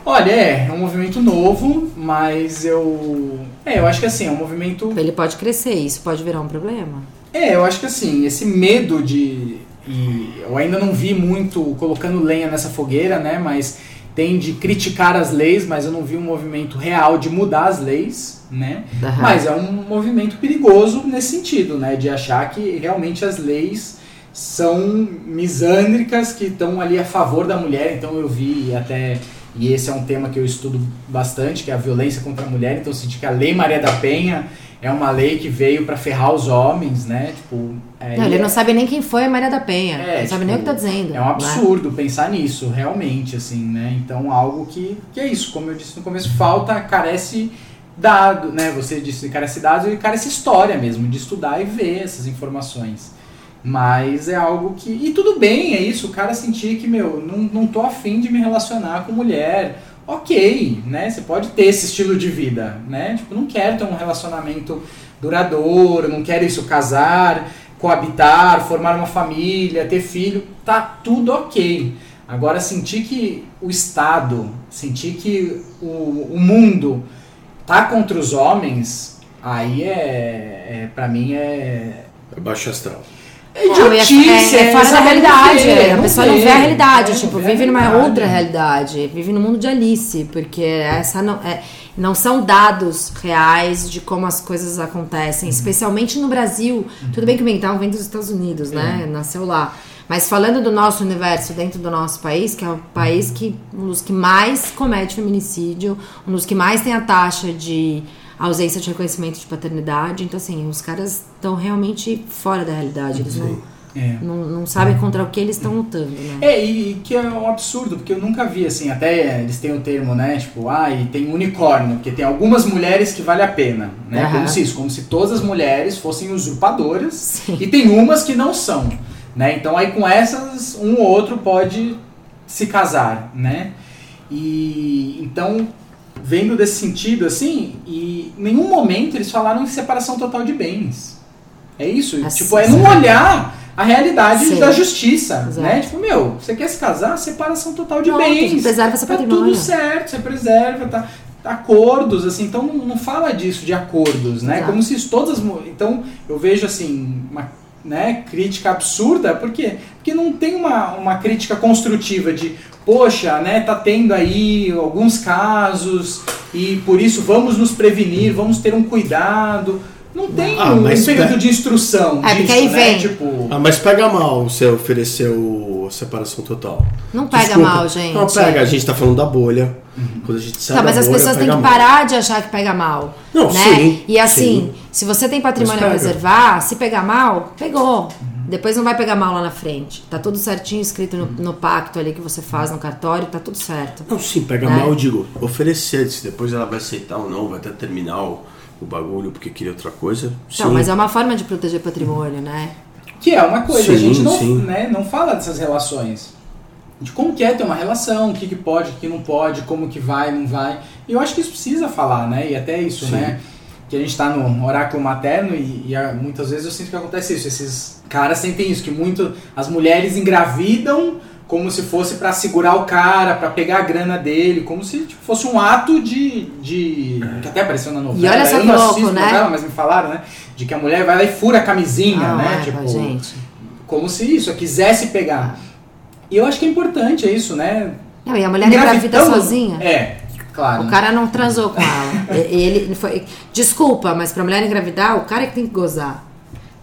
[SPEAKER 3] Olha, é, é um movimento novo, mas eu. É, eu acho que assim, é um movimento.
[SPEAKER 1] Ele pode crescer, isso pode virar um problema.
[SPEAKER 3] É, eu acho que assim, esse medo de. E eu ainda não vi muito colocando lenha nessa fogueira, né? Mas tem de criticar as leis, mas eu não vi um movimento real de mudar as leis, né?
[SPEAKER 1] Aham.
[SPEAKER 3] Mas é um movimento perigoso nesse sentido, né? De achar que realmente as leis são misândricas que estão ali a favor da mulher. Então eu vi até e esse é um tema que eu estudo bastante, que é a violência contra a mulher. Então eu senti que a Lei Maria da Penha é uma lei que veio para ferrar os homens, né? Tipo, é,
[SPEAKER 1] Não, ele
[SPEAKER 3] é-
[SPEAKER 1] não sabe nem quem foi a Maria da Penha.
[SPEAKER 3] É,
[SPEAKER 1] não sabe
[SPEAKER 3] tipo,
[SPEAKER 1] nem o que tá dizendo.
[SPEAKER 3] é um
[SPEAKER 1] né?
[SPEAKER 3] absurdo pensar nisso, realmente, assim, né? Então, algo que, que é isso, como eu disse no começo, falta, carece dado, né? Você disse carece dados e carece história mesmo, de estudar e ver essas informações. Mas é algo que. E tudo bem, é isso, o cara sentir que, meu, não, não tô afim de me relacionar com mulher. Ok, né? Você pode ter esse estilo de vida, né? Tipo, não quero ter um relacionamento duradouro, não quero isso, casar, coabitar, formar uma família, ter filho, tá tudo ok. Agora, sentir que o Estado, sentir que o, o mundo tá contra os homens, aí é, é para mim é,
[SPEAKER 2] É baixo astral.
[SPEAKER 3] É
[SPEAKER 1] Não, e é-
[SPEAKER 3] idiotice,
[SPEAKER 1] é, é fora da realidade.
[SPEAKER 3] Não vê,
[SPEAKER 1] a
[SPEAKER 3] não
[SPEAKER 1] pessoa
[SPEAKER 3] vê,
[SPEAKER 1] não vê a realidade,
[SPEAKER 3] é, não
[SPEAKER 1] tipo,
[SPEAKER 3] a
[SPEAKER 1] vive numa
[SPEAKER 3] realidade.
[SPEAKER 1] outra realidade. Vive no mundo de Alice, porque essa não, é, não são dados reais de como as coisas
[SPEAKER 3] Uhum.
[SPEAKER 1] acontecem, especialmente no Brasil. Tudo bem que o mental vem dos Estados Unidos, né?
[SPEAKER 3] É.
[SPEAKER 1] Nasceu lá. Mas falando do nosso universo dentro do nosso país, que é o país que um dos que mais comete feminicídio, um dos que mais tem a taxa de ausência de reconhecimento de paternidade. Então, assim, os caras estão realmente fora da realidade. Eles não,
[SPEAKER 3] É.
[SPEAKER 1] não, não sabem contra o que eles estão lutando, né?
[SPEAKER 3] É, e, e que é um absurdo, porque eu nunca vi assim, até eles têm o termo, né? Tipo, ah, e tem unicórnio, porque tem algumas mulheres que vale a pena, né? Como se isso, como se todas as mulheres fossem usurpadoras,
[SPEAKER 1] Sim.
[SPEAKER 3] e tem umas que não são, né? Então aí com essas, um ou outro pode se casar, né? E então, vendo desse sentido assim, e em nenhum momento eles falaram em separação total de bens. É isso?
[SPEAKER 1] Assim,
[SPEAKER 3] tipo, é não olhar a realidade
[SPEAKER 1] Sim.
[SPEAKER 3] da justiça,
[SPEAKER 1] Exato.
[SPEAKER 3] né? Tipo, meu, você quer se casar? Separação total de
[SPEAKER 1] Pronto,
[SPEAKER 3] bens.
[SPEAKER 1] preserva seu
[SPEAKER 3] tá
[SPEAKER 1] patrimônio.
[SPEAKER 3] tudo certo, você preserva, tá acordos, assim, então não, não fala disso de acordos, né?
[SPEAKER 1] Exato.
[SPEAKER 3] Como se todas, então eu vejo assim uma né, crítica absurda, por quê? Porque não tem uma, uma crítica construtiva de, poxa, né, tá tendo aí alguns casos e por isso vamos nos prevenir, vamos ter um cuidado. Não tem
[SPEAKER 2] Ah,
[SPEAKER 3] um
[SPEAKER 2] mas
[SPEAKER 3] período
[SPEAKER 2] pe-
[SPEAKER 3] de instrução
[SPEAKER 1] É, porque
[SPEAKER 3] disso,
[SPEAKER 1] aí
[SPEAKER 3] né?
[SPEAKER 1] vem.
[SPEAKER 3] Tipo,
[SPEAKER 2] Ah, mas pega mal você ofereceu a separação total.
[SPEAKER 1] Não pega
[SPEAKER 2] Desculpa.
[SPEAKER 1] mal, gente.
[SPEAKER 2] Não, pega. A gente tá falando da bolha. Quando a gente sai
[SPEAKER 1] Tá, mas
[SPEAKER 2] da
[SPEAKER 1] as
[SPEAKER 2] bolha,
[SPEAKER 1] pessoas têm
[SPEAKER 2] pega
[SPEAKER 1] que
[SPEAKER 2] mal.
[SPEAKER 1] parar de achar que pega mal.
[SPEAKER 2] Não,
[SPEAKER 1] né?
[SPEAKER 2] sim,
[SPEAKER 1] E assim,
[SPEAKER 2] sim.
[SPEAKER 1] se você tem patrimônio a preservar, se pegar mal, pegou. Depois não vai pegar mal lá na frente. Tá tudo certinho escrito no, no pacto ali que você faz no cartório, tá tudo certo.
[SPEAKER 2] Não, sim, pega
[SPEAKER 1] Né?
[SPEAKER 2] mal, eu digo, oferecer, se depois ela vai aceitar ou não, vai até terminar o, o bagulho porque queria outra coisa.
[SPEAKER 1] Então,
[SPEAKER 2] sim.
[SPEAKER 1] mas é uma forma de proteger patrimônio, né?
[SPEAKER 3] Que é uma coisa, a
[SPEAKER 2] Sim,
[SPEAKER 3] gente não,
[SPEAKER 2] sim.
[SPEAKER 3] né, não fala dessas relações. De como que é ter uma relação, o que, que pode, o que não pode, como que vai, não vai. E eu acho que isso precisa falar, né? E até isso,
[SPEAKER 2] Sim.
[SPEAKER 3] né? Que a gente tá no oráculo materno e, e, ah, muitas vezes eu sinto que acontece isso. Esses caras sentem isso, que muito as mulheres engravidam como se fosse pra segurar o cara, pra pegar a grana dele, como se tipo, fosse um ato de, de que até apareceu na novela.
[SPEAKER 1] olha só
[SPEAKER 3] eu
[SPEAKER 1] que
[SPEAKER 3] não
[SPEAKER 1] louco,
[SPEAKER 3] assisto
[SPEAKER 1] né?
[SPEAKER 3] novela, mas me falaram, né? De que a mulher vai lá e fura a camisinha,
[SPEAKER 1] Ah,
[SPEAKER 3] né?
[SPEAKER 1] é,
[SPEAKER 3] Tipo,
[SPEAKER 1] gente.
[SPEAKER 3] como se isso, quisesse pegar. E eu acho que é importante é isso, né?
[SPEAKER 1] Não, e a mulher engravida sozinha.
[SPEAKER 3] É, claro.
[SPEAKER 1] O cara não transou com ela. E- Ele foi. Desculpa, mas pra mulher engravidar, o cara é que tem que gozar.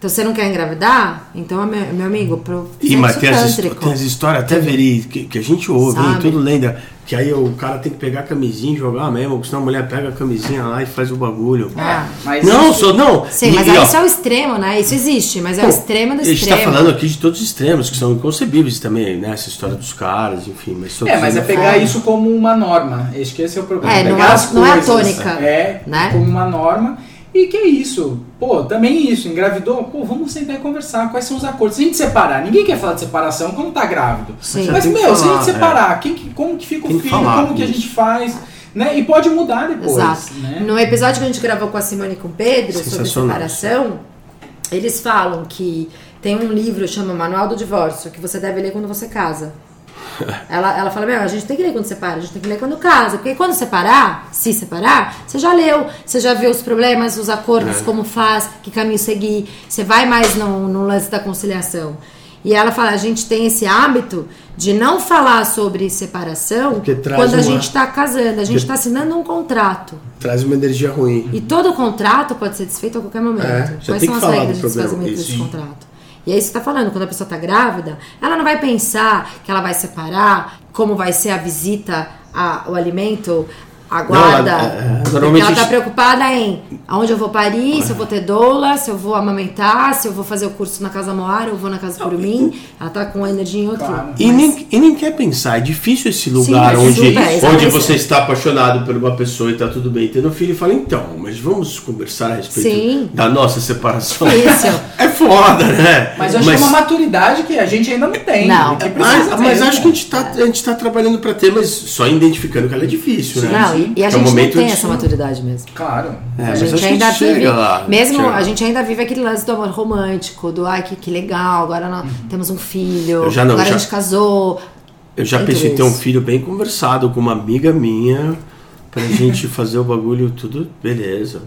[SPEAKER 1] Então você não quer engravidar? Então, meu, meu amigo, pro
[SPEAKER 2] E, mas tem as, tem as histórias até verídicas que, que a gente ouve, hein, tudo lenda. Que aí o cara tem que pegar a camisinha e jogar mesmo, porque senão a mulher pega a camisinha lá e faz o bagulho.
[SPEAKER 1] Ah.
[SPEAKER 3] Mas
[SPEAKER 2] não,
[SPEAKER 3] isso-
[SPEAKER 2] só não.
[SPEAKER 1] Sim,
[SPEAKER 2] E-
[SPEAKER 1] mas
[SPEAKER 2] e,
[SPEAKER 1] aí
[SPEAKER 2] ó,
[SPEAKER 1] isso é o extremo, né? Isso existe, mas é o
[SPEAKER 2] pô,
[SPEAKER 1] extremo do
[SPEAKER 2] A gente
[SPEAKER 1] extremo.
[SPEAKER 2] tá falando aqui de todos os extremos, que são inconcebíveis também, né? Essa história dos caras, enfim. Mas
[SPEAKER 3] É, mas é pegar
[SPEAKER 1] É.
[SPEAKER 3] isso como uma norma. Acho que esse é o problema.
[SPEAKER 1] É, não
[SPEAKER 3] pegar
[SPEAKER 1] é-
[SPEAKER 3] as
[SPEAKER 1] não é a tônica,
[SPEAKER 3] É,
[SPEAKER 1] né?
[SPEAKER 3] como uma norma. E que é isso? Pô, também isso. Engravidou? Pô, vamos sentar e conversar. Quais são os acordos? Se a gente separar, ninguém quer falar de separação quando tá grávido.
[SPEAKER 1] Sim.
[SPEAKER 3] Mas,
[SPEAKER 2] Tem que
[SPEAKER 3] meu, se a
[SPEAKER 2] falar,
[SPEAKER 3] gente separar, quem que- como que fica o filho?
[SPEAKER 2] falar
[SPEAKER 3] como que a gente faz? Né? E pode mudar depois.
[SPEAKER 1] Exato.
[SPEAKER 3] Né?
[SPEAKER 1] No episódio que a gente gravou com a Simone e com o Pedro sobre separação, eles falam que tem um livro chama Manual do Divórcio que você deve ler quando você casa. Ela, ela fala, meu, a gente tem que ler quando separa, a gente tem que ler quando casa. Porque quando separar, se separar, você já leu, você já viu os problemas, os acordos,
[SPEAKER 2] É.
[SPEAKER 1] como faz, que caminho seguir. Você vai mais no, no lance da conciliação. E ela fala, a gente tem esse hábito de não falar sobre separação quando a
[SPEAKER 2] uma-
[SPEAKER 1] gente está casando, a gente está assinando um contrato.
[SPEAKER 2] Traz uma energia ruim.
[SPEAKER 1] E todo contrato pode ser desfeito a qualquer momento.
[SPEAKER 2] É,
[SPEAKER 1] Quais
[SPEAKER 2] tem
[SPEAKER 1] são
[SPEAKER 2] que
[SPEAKER 1] as
[SPEAKER 2] falar
[SPEAKER 1] regras
[SPEAKER 2] do
[SPEAKER 1] de desfazimento desse contrato? E aí você tá falando, quando a pessoa tá grávida, ela não vai pensar que ela vai separar, como vai ser a visita, a- o alimento, a guarda.
[SPEAKER 2] ela- é, é, normalmente
[SPEAKER 1] ela tá preocupada em aonde eu vou parir, se eu vou ter doula, se eu vou amamentar, se eu vou fazer o curso na Casa Moara, eu vou na Casa Curumim. Ela tá com a energia em outro.
[SPEAKER 3] Claro.
[SPEAKER 2] E
[SPEAKER 1] mas-
[SPEAKER 2] nem, e nem quer pensar, é difícil esse lugar
[SPEAKER 1] é
[SPEAKER 2] onde,
[SPEAKER 1] super,
[SPEAKER 2] onde você está apaixonado por uma pessoa e tá tudo bem tendo filho e fala, então, mas vamos conversar a respeito
[SPEAKER 1] Sim.
[SPEAKER 2] da nossa separação.
[SPEAKER 1] Isso.
[SPEAKER 2] Foda, né?
[SPEAKER 3] Mas eu acho que é uma maturidade que a gente ainda não tem.
[SPEAKER 1] Não.
[SPEAKER 3] que
[SPEAKER 2] Mas,
[SPEAKER 3] precisa
[SPEAKER 2] mas
[SPEAKER 3] mesmo.
[SPEAKER 2] acho que a gente, tá, a gente tá trabalhando para ter, mas só identificando que ela é difícil, né?
[SPEAKER 1] Não, e, e a
[SPEAKER 2] Que é
[SPEAKER 1] gente não tem
[SPEAKER 2] de-
[SPEAKER 1] essa maturidade mesmo.
[SPEAKER 3] Claro.
[SPEAKER 2] É,
[SPEAKER 1] a
[SPEAKER 2] mas
[SPEAKER 1] gente ainda
[SPEAKER 2] chega
[SPEAKER 1] vive,
[SPEAKER 2] lá,
[SPEAKER 1] mesmo
[SPEAKER 2] chega.
[SPEAKER 1] a gente ainda vive aquele lance do amor romântico, do ai que, que legal, agora nós temos um filho,
[SPEAKER 2] Uhum. Não,
[SPEAKER 1] agora
[SPEAKER 2] já-
[SPEAKER 1] a gente casou.
[SPEAKER 2] Eu já pensei em ter um filho bem conversado com uma amiga minha pra gente fazer o bagulho tudo beleza.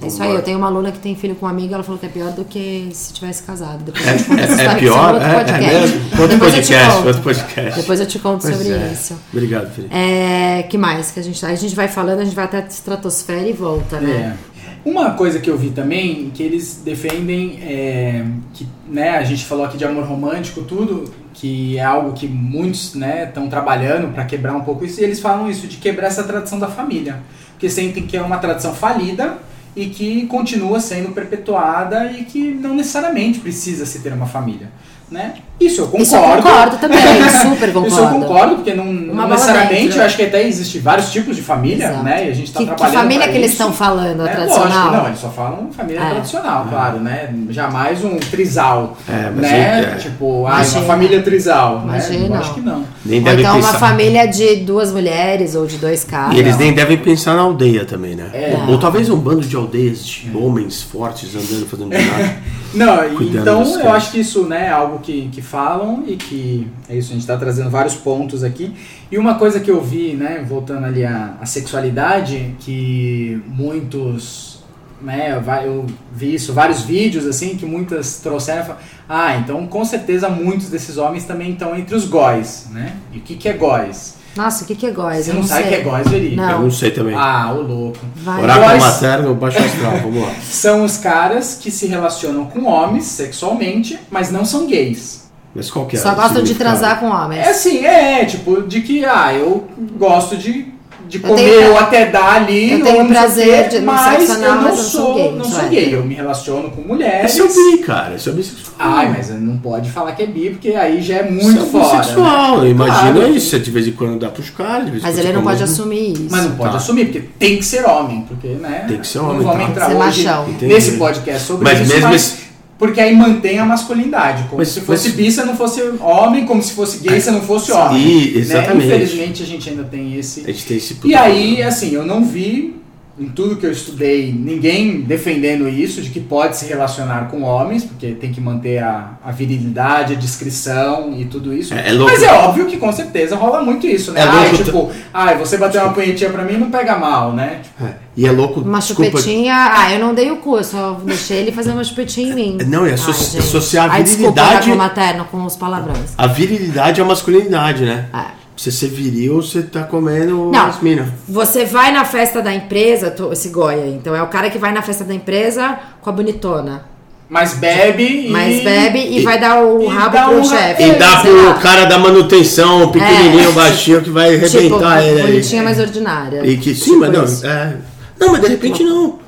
[SPEAKER 1] É isso aí, eu tenho uma aluna que tem filho com uma amiga, ela falou que é pior do que se tivesse casado. Depois
[SPEAKER 2] É,
[SPEAKER 1] eu te conto essa
[SPEAKER 2] é- é pior?
[SPEAKER 1] isso é outro
[SPEAKER 2] É- é
[SPEAKER 1] podcast.
[SPEAKER 2] mesmo? Outro
[SPEAKER 1] Depois eu te
[SPEAKER 2] podcast,
[SPEAKER 1] conto.
[SPEAKER 2] outro podcast.
[SPEAKER 1] Depois eu te conto
[SPEAKER 2] Pois
[SPEAKER 1] sobre
[SPEAKER 2] é.
[SPEAKER 1] isso.
[SPEAKER 2] Obrigado, Felipe.
[SPEAKER 1] É, que mais que a gente A gente vai falando, a gente vai até a estratosfera e volta, né?
[SPEAKER 3] É. Uma coisa que eu vi também, que eles defendem, é, que né, a gente falou aqui de amor romântico, tudo, que é algo que muitos estão trabalhando para quebrar um pouco isso, e eles falam isso, de quebrar essa tradição da família. Porque sentem que é uma tradição falida e que continua sendo perpetuada e que não necessariamente precisa se ter uma família. Né? Isso eu concordo.
[SPEAKER 1] Isso eu concordo também, super concordo.
[SPEAKER 3] Isso eu concordo, porque não, não necessariamente,
[SPEAKER 1] dentro.
[SPEAKER 3] eu acho que até existe vários tipos de família,
[SPEAKER 1] Exato.
[SPEAKER 3] né? E a gente tá
[SPEAKER 1] que, que
[SPEAKER 3] trabalhando
[SPEAKER 1] família
[SPEAKER 3] pra
[SPEAKER 1] que eles estão falando, a
[SPEAKER 3] É,
[SPEAKER 1] tradicional?
[SPEAKER 3] Lógico, não, eles só falam família
[SPEAKER 1] É.
[SPEAKER 3] tradicional, claro, né? Jamais um trisal,
[SPEAKER 2] É, mas
[SPEAKER 3] né?
[SPEAKER 2] é- é.
[SPEAKER 3] Tipo, ah, uma família trisal,
[SPEAKER 1] Imagina.
[SPEAKER 3] né? Eu acho que não.
[SPEAKER 2] Nem
[SPEAKER 1] Ou
[SPEAKER 2] devem
[SPEAKER 1] então
[SPEAKER 2] pensar.
[SPEAKER 1] uma família de duas mulheres ou de dois caras.
[SPEAKER 2] E eles nem devem pensar na aldeia também, né?
[SPEAKER 3] É.
[SPEAKER 2] Ou, ou talvez um bando de aldeias de homens fortes andando fazendo nada.
[SPEAKER 3] Não, então eu acho que isso né, é algo que, que falam e que é isso, a gente está trazendo vários pontos aqui. E uma coisa que eu vi, né, voltando ali à, à sexualidade, que muitos, né, eu vi isso, vários vídeos assim, que muitas trouxeram, e falaram, ah, então com certeza muitos desses homens também estão entre os góis, né? E o que, que é góis?
[SPEAKER 1] Nossa, o que, que é góis?
[SPEAKER 3] Você
[SPEAKER 1] Eu
[SPEAKER 3] não, sabe o que é góis, Veri?
[SPEAKER 1] Não.
[SPEAKER 2] Eu não sei também.
[SPEAKER 3] Ah, o louco.
[SPEAKER 1] Vai.
[SPEAKER 2] Oráculo
[SPEAKER 3] Góis-
[SPEAKER 2] materno, baixo astral, vamos lá.
[SPEAKER 3] São os caras que se relacionam com homens sexualmente, mas não são gays.
[SPEAKER 2] Mas qual que é?
[SPEAKER 1] Só gostam de transar com homens.
[SPEAKER 3] É assim, é, tipo, de que, ah, eu gosto de, de
[SPEAKER 1] Eu
[SPEAKER 3] comer
[SPEAKER 1] tenho-
[SPEAKER 3] ou até dar ali,
[SPEAKER 1] eu tenho
[SPEAKER 3] não
[SPEAKER 1] prazer de-
[SPEAKER 3] mas eu não
[SPEAKER 1] mas eu não sou gay,
[SPEAKER 3] não
[SPEAKER 1] sou hétero.
[SPEAKER 3] gay, eu me relaciono com mulheres.
[SPEAKER 2] Esse é bi, cara. Esse é bissexual.
[SPEAKER 3] Ai, mas não pode falar que é bi, porque aí já é muito
[SPEAKER 2] Isso é
[SPEAKER 3] fora.
[SPEAKER 2] bissexual.
[SPEAKER 3] né?
[SPEAKER 2] Imagina
[SPEAKER 3] Claro.
[SPEAKER 2] isso. De vez em quando dá pros caras, de vez em
[SPEAKER 1] Mas ele não pode
[SPEAKER 2] come-
[SPEAKER 1] assumir isso.
[SPEAKER 3] Mas não pode
[SPEAKER 2] Tá.
[SPEAKER 3] assumir, porque tem que ser homem, porque, né?
[SPEAKER 2] Tem que ser
[SPEAKER 3] não
[SPEAKER 2] homem,
[SPEAKER 3] vamos
[SPEAKER 2] tá.
[SPEAKER 3] entrar
[SPEAKER 1] Ser
[SPEAKER 3] hoje
[SPEAKER 1] machão.
[SPEAKER 3] Nesse podcast sobre
[SPEAKER 2] Mas
[SPEAKER 3] isso,
[SPEAKER 2] mesmo
[SPEAKER 3] mas
[SPEAKER 2] esse-
[SPEAKER 3] porque aí mantém a masculinidade, como
[SPEAKER 2] Mas-
[SPEAKER 3] se fosse
[SPEAKER 2] mas-
[SPEAKER 3] bi, você não fosse homem, como se fosse gay, você não fosse homem.
[SPEAKER 2] E-
[SPEAKER 3] né?
[SPEAKER 2] exatamente.
[SPEAKER 3] Infelizmente a gente ainda tem esse
[SPEAKER 2] A gente tem esse
[SPEAKER 3] E aí, assim, eu não vi em tudo que eu estudei ninguém defendendo isso, de que pode se relacionar com homens, porque tem que manter a, a virilidade, a discrição e tudo isso.
[SPEAKER 2] É, é louco.
[SPEAKER 3] Mas é óbvio que com certeza rola muito isso, né?
[SPEAKER 2] É
[SPEAKER 3] ah, tipo, ah, você bater uma punhetinha pra mim não pega mal, né? Tipo,
[SPEAKER 2] É, E é louco.
[SPEAKER 1] Uma
[SPEAKER 2] desculpa,
[SPEAKER 1] chupetinha. Ah, eu não dei o cu, eu só deixei ele fazer uma chupetinha em mim.
[SPEAKER 2] Não, é
[SPEAKER 1] Ai,
[SPEAKER 2] associ-
[SPEAKER 1] gente.
[SPEAKER 2] associar a
[SPEAKER 1] Ai, desculpa,
[SPEAKER 2] virilidade-
[SPEAKER 1] oráculo materno com os palavrões.
[SPEAKER 2] A virilidade é a masculinidade, né?
[SPEAKER 1] É.
[SPEAKER 2] Você ser viril, você tá comendo
[SPEAKER 1] Não.
[SPEAKER 2] as minas.
[SPEAKER 1] Você vai na festa da empresa, tô- esse Goya, aí, então é o cara que vai na festa da empresa com a bonitona.
[SPEAKER 3] mas bebe e.
[SPEAKER 1] Mas bebe e,
[SPEAKER 2] e-
[SPEAKER 1] vai dar o rabo
[SPEAKER 3] dá
[SPEAKER 1] pro
[SPEAKER 3] um
[SPEAKER 1] chefe.
[SPEAKER 2] E dá pro
[SPEAKER 1] lá.
[SPEAKER 2] cara da manutenção, o pequenininho,
[SPEAKER 1] É.
[SPEAKER 2] baixinho, que vai arrebentar
[SPEAKER 1] tipo,
[SPEAKER 2] ele
[SPEAKER 1] bonitinha, mas ordinária.
[SPEAKER 2] E que sim,
[SPEAKER 1] Tipo
[SPEAKER 2] mas não, é. Não, mas de repente não.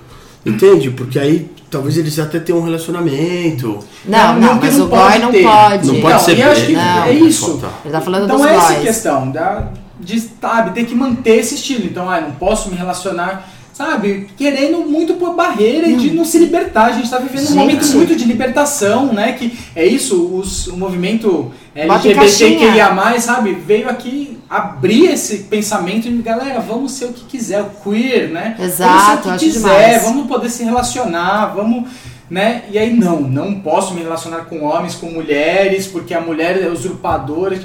[SPEAKER 2] Entende? Porque aí talvez eles até tenham um relacionamento.
[SPEAKER 1] Não, não,
[SPEAKER 3] que
[SPEAKER 1] mas
[SPEAKER 3] não
[SPEAKER 1] o
[SPEAKER 3] pode
[SPEAKER 1] não
[SPEAKER 3] ter.
[SPEAKER 1] pode.
[SPEAKER 2] Não pode ser
[SPEAKER 3] e eu acho que
[SPEAKER 1] Não.
[SPEAKER 3] é isso.
[SPEAKER 1] Ele tá falando
[SPEAKER 3] então
[SPEAKER 1] dos
[SPEAKER 3] é essa
[SPEAKER 1] boys.
[SPEAKER 3] questão da, de sabe, ter que manter esse estilo. Então, ah, não posso me relacionar, sabe, querendo muito por barreira e de não se libertar. A gente tá vivendo
[SPEAKER 1] Gente.
[SPEAKER 3] um momento muito de libertação, né? Que é isso, os, o movimento LGBTQIA+, sabe, veio aqui abrir esse pensamento de galera, vamos ser o que quiser, o queer, né?
[SPEAKER 1] Exato,
[SPEAKER 3] vamos ser o que quiser,
[SPEAKER 1] demais.
[SPEAKER 3] vamos poder se relacionar, vamos né? E aí não, não posso me relacionar com homens, com mulheres, porque a mulher é usurpadora,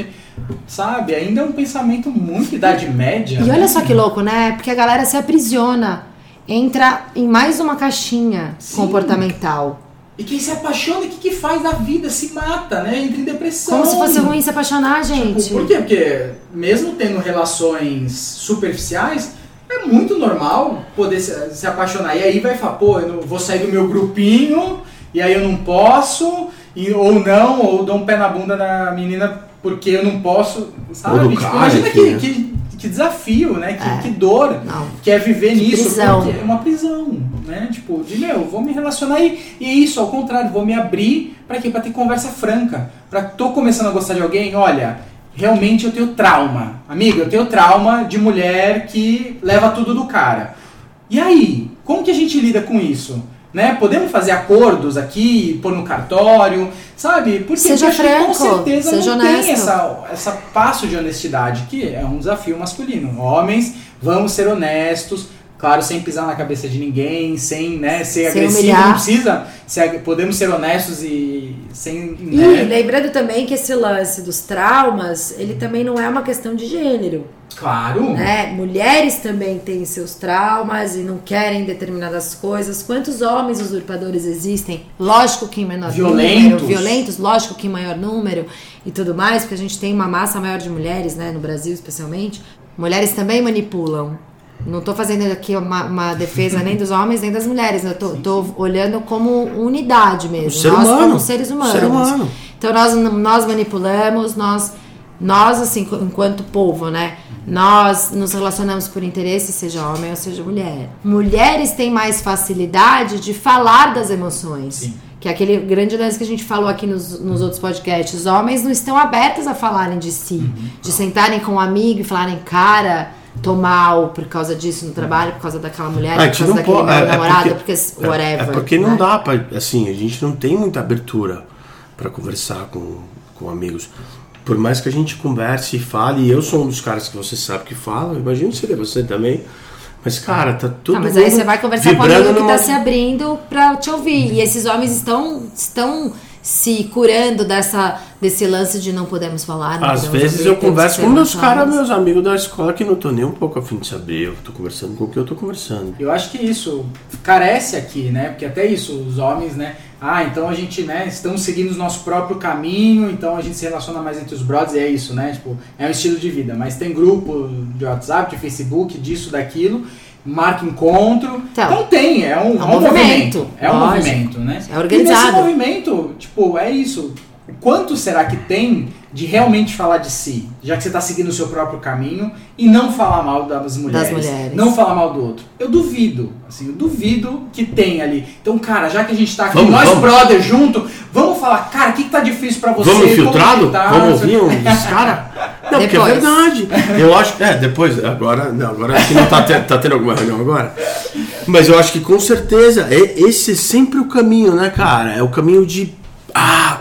[SPEAKER 3] sabe? Ainda é um pensamento muito idade média.
[SPEAKER 1] E
[SPEAKER 3] né?
[SPEAKER 1] olha só que louco, né? Porque a galera se aprisiona, entra em mais uma caixinha
[SPEAKER 3] Sim.
[SPEAKER 1] comportamental.
[SPEAKER 3] E quem se apaixona, o que, que faz da vida? Se mata, né? Entra em depressão.
[SPEAKER 1] Como se fosse ruim se apaixonar, gente.
[SPEAKER 3] Por quê? Porque mesmo tendo relações superficiais, é muito normal poder se, se apaixonar. E aí vai falar, pô, eu não vou sair do meu grupinho, e aí eu não posso, e, ou não, ou dou um pé na bunda da menina porque eu não posso, sabe? Tipo,
[SPEAKER 2] cara,
[SPEAKER 3] imagina que,
[SPEAKER 2] né?
[SPEAKER 3] que, que desafio, né? Que,
[SPEAKER 1] É.
[SPEAKER 3] que dor
[SPEAKER 1] Não.
[SPEAKER 3] que é viver
[SPEAKER 1] Que
[SPEAKER 3] nisso,
[SPEAKER 1] prisão.
[SPEAKER 3] é uma prisão, né? Tipo, de meu, vou me relacionar e, e é isso, ao contrário, vou me abrir pra quê? Pra ter conversa franca. Pra tô começando a gostar de alguém, olha, realmente eu tenho trauma. Amiga, eu tenho trauma de mulher que leva tudo do cara. E aí, como que a gente lida com isso? Né? Podemos fazer acordos aqui, pôr no cartório, sabe? Porque
[SPEAKER 1] Seja
[SPEAKER 3] que com
[SPEAKER 1] franco,
[SPEAKER 3] certeza
[SPEAKER 1] seja
[SPEAKER 3] não tem
[SPEAKER 1] honesto.
[SPEAKER 3] essa, essa passo de honestidade, que é um desafio masculino. Homens, vamos ser honestos, claro, sem pisar na cabeça de ninguém, sem né, ser
[SPEAKER 1] Sem
[SPEAKER 3] agressivo,
[SPEAKER 1] humilhar.
[SPEAKER 3] não precisa. ser- podemos ser honestos e sem.
[SPEAKER 1] E
[SPEAKER 3] né?
[SPEAKER 1] lembrando também que esse lance dos traumas, ele também não é uma questão de gênero.
[SPEAKER 3] Claro.
[SPEAKER 1] né? Mulheres também têm seus traumas e não querem determinadas coisas. Quantos homens usurpadores existem? Lógico que em menor
[SPEAKER 3] Violentos.
[SPEAKER 1] número. Violentos, lógico que em maior número e tudo mais, porque a gente tem uma massa maior de mulheres, né? No Brasil, especialmente. Mulheres também manipulam. Não tô fazendo aqui uma, uma defesa nem dos homens nem das mulheres. né? Eu tô, tô olhando como unidade mesmo.
[SPEAKER 2] O ser
[SPEAKER 1] nós
[SPEAKER 2] humano.
[SPEAKER 1] como seres humanos.
[SPEAKER 2] Ser humano.
[SPEAKER 1] Então nós, nós manipulamos, nós, nós assim, enquanto povo, né? Nós nos relacionamos por interesse, seja homem ou seja mulher. Mulheres têm mais facilidade de falar das emoções.
[SPEAKER 3] Sim.
[SPEAKER 1] Que é aquele grande lance que a gente falou aqui nos, nos outros podcasts. Os homens não estão abertos a falarem de si.
[SPEAKER 2] Uhum.
[SPEAKER 1] De sentarem com um amigo e falarem, cara, tô mal por causa disso no trabalho, por causa daquela mulher,
[SPEAKER 2] a
[SPEAKER 1] por causa daquele
[SPEAKER 2] pode-
[SPEAKER 1] meu
[SPEAKER 2] é- é
[SPEAKER 1] namorado,
[SPEAKER 2] porque-
[SPEAKER 1] porque, whatever.
[SPEAKER 2] É porque não
[SPEAKER 1] né?
[SPEAKER 2] dá pra. Assim, a gente não tem muita abertura pra conversar com, com amigos. Por mais que a gente converse e fale, e eu sou um dos caras que você sabe que fala, imagino que seria você também. Mas, cara, tá tudo.
[SPEAKER 1] Tá, mas aí você vai conversar com um amigo que
[SPEAKER 2] numa-
[SPEAKER 1] tá se abrindo pra te ouvir. E esses homens estão, estão se curando dessa, desse lance de não podemos falar. não
[SPEAKER 2] Às
[SPEAKER 1] podemos
[SPEAKER 2] vezes
[SPEAKER 1] abrir,
[SPEAKER 2] eu converso com meus caras, meus amigos da escola, que não tô nem um pouco afim de saber. Eu tô conversando com o que eu tô conversando.
[SPEAKER 3] Eu acho que isso carece aqui, né? Porque até isso, os homens, né? Ah, então a gente, né, estamos seguindo o nosso próprio caminho, então a gente se relaciona mais entre os brothers, e é isso, né? Tipo, é um estilo de vida. Mas tem grupo de WhatsApp, de Facebook, disso, daquilo, marca encontro.
[SPEAKER 1] Então,
[SPEAKER 3] Então, tem, é um,
[SPEAKER 1] é um movimento,
[SPEAKER 3] É um
[SPEAKER 1] lógico.
[SPEAKER 3] movimento, né?
[SPEAKER 1] É organizado.
[SPEAKER 3] E nesse movimento, tipo, é isso. O quanto será que tem de realmente falar de si? Já que você está seguindo o seu próprio caminho e não falar mal das mulheres.
[SPEAKER 1] mulheres.
[SPEAKER 3] Não falar mal do outro. Eu duvido, assim, eu duvido que tem ali. Então, cara, já que a gente tá aqui,
[SPEAKER 2] Vamos,
[SPEAKER 3] nós
[SPEAKER 2] vamos.
[SPEAKER 3] brothers junto, vamos falar, cara, o que, que tá difícil pra você?
[SPEAKER 2] Vamos
[SPEAKER 3] Como
[SPEAKER 2] infiltrado?
[SPEAKER 3] tá?
[SPEAKER 2] Vamos ouvir um dos caras? Não, porque é verdade. Eu acho. É, depois, agora. Não, agora acho que não tá, te- tá tendo alguma reunião agora. Mas eu acho que com certeza, é- esse é sempre o caminho, né, cara? É o caminho de. Ah,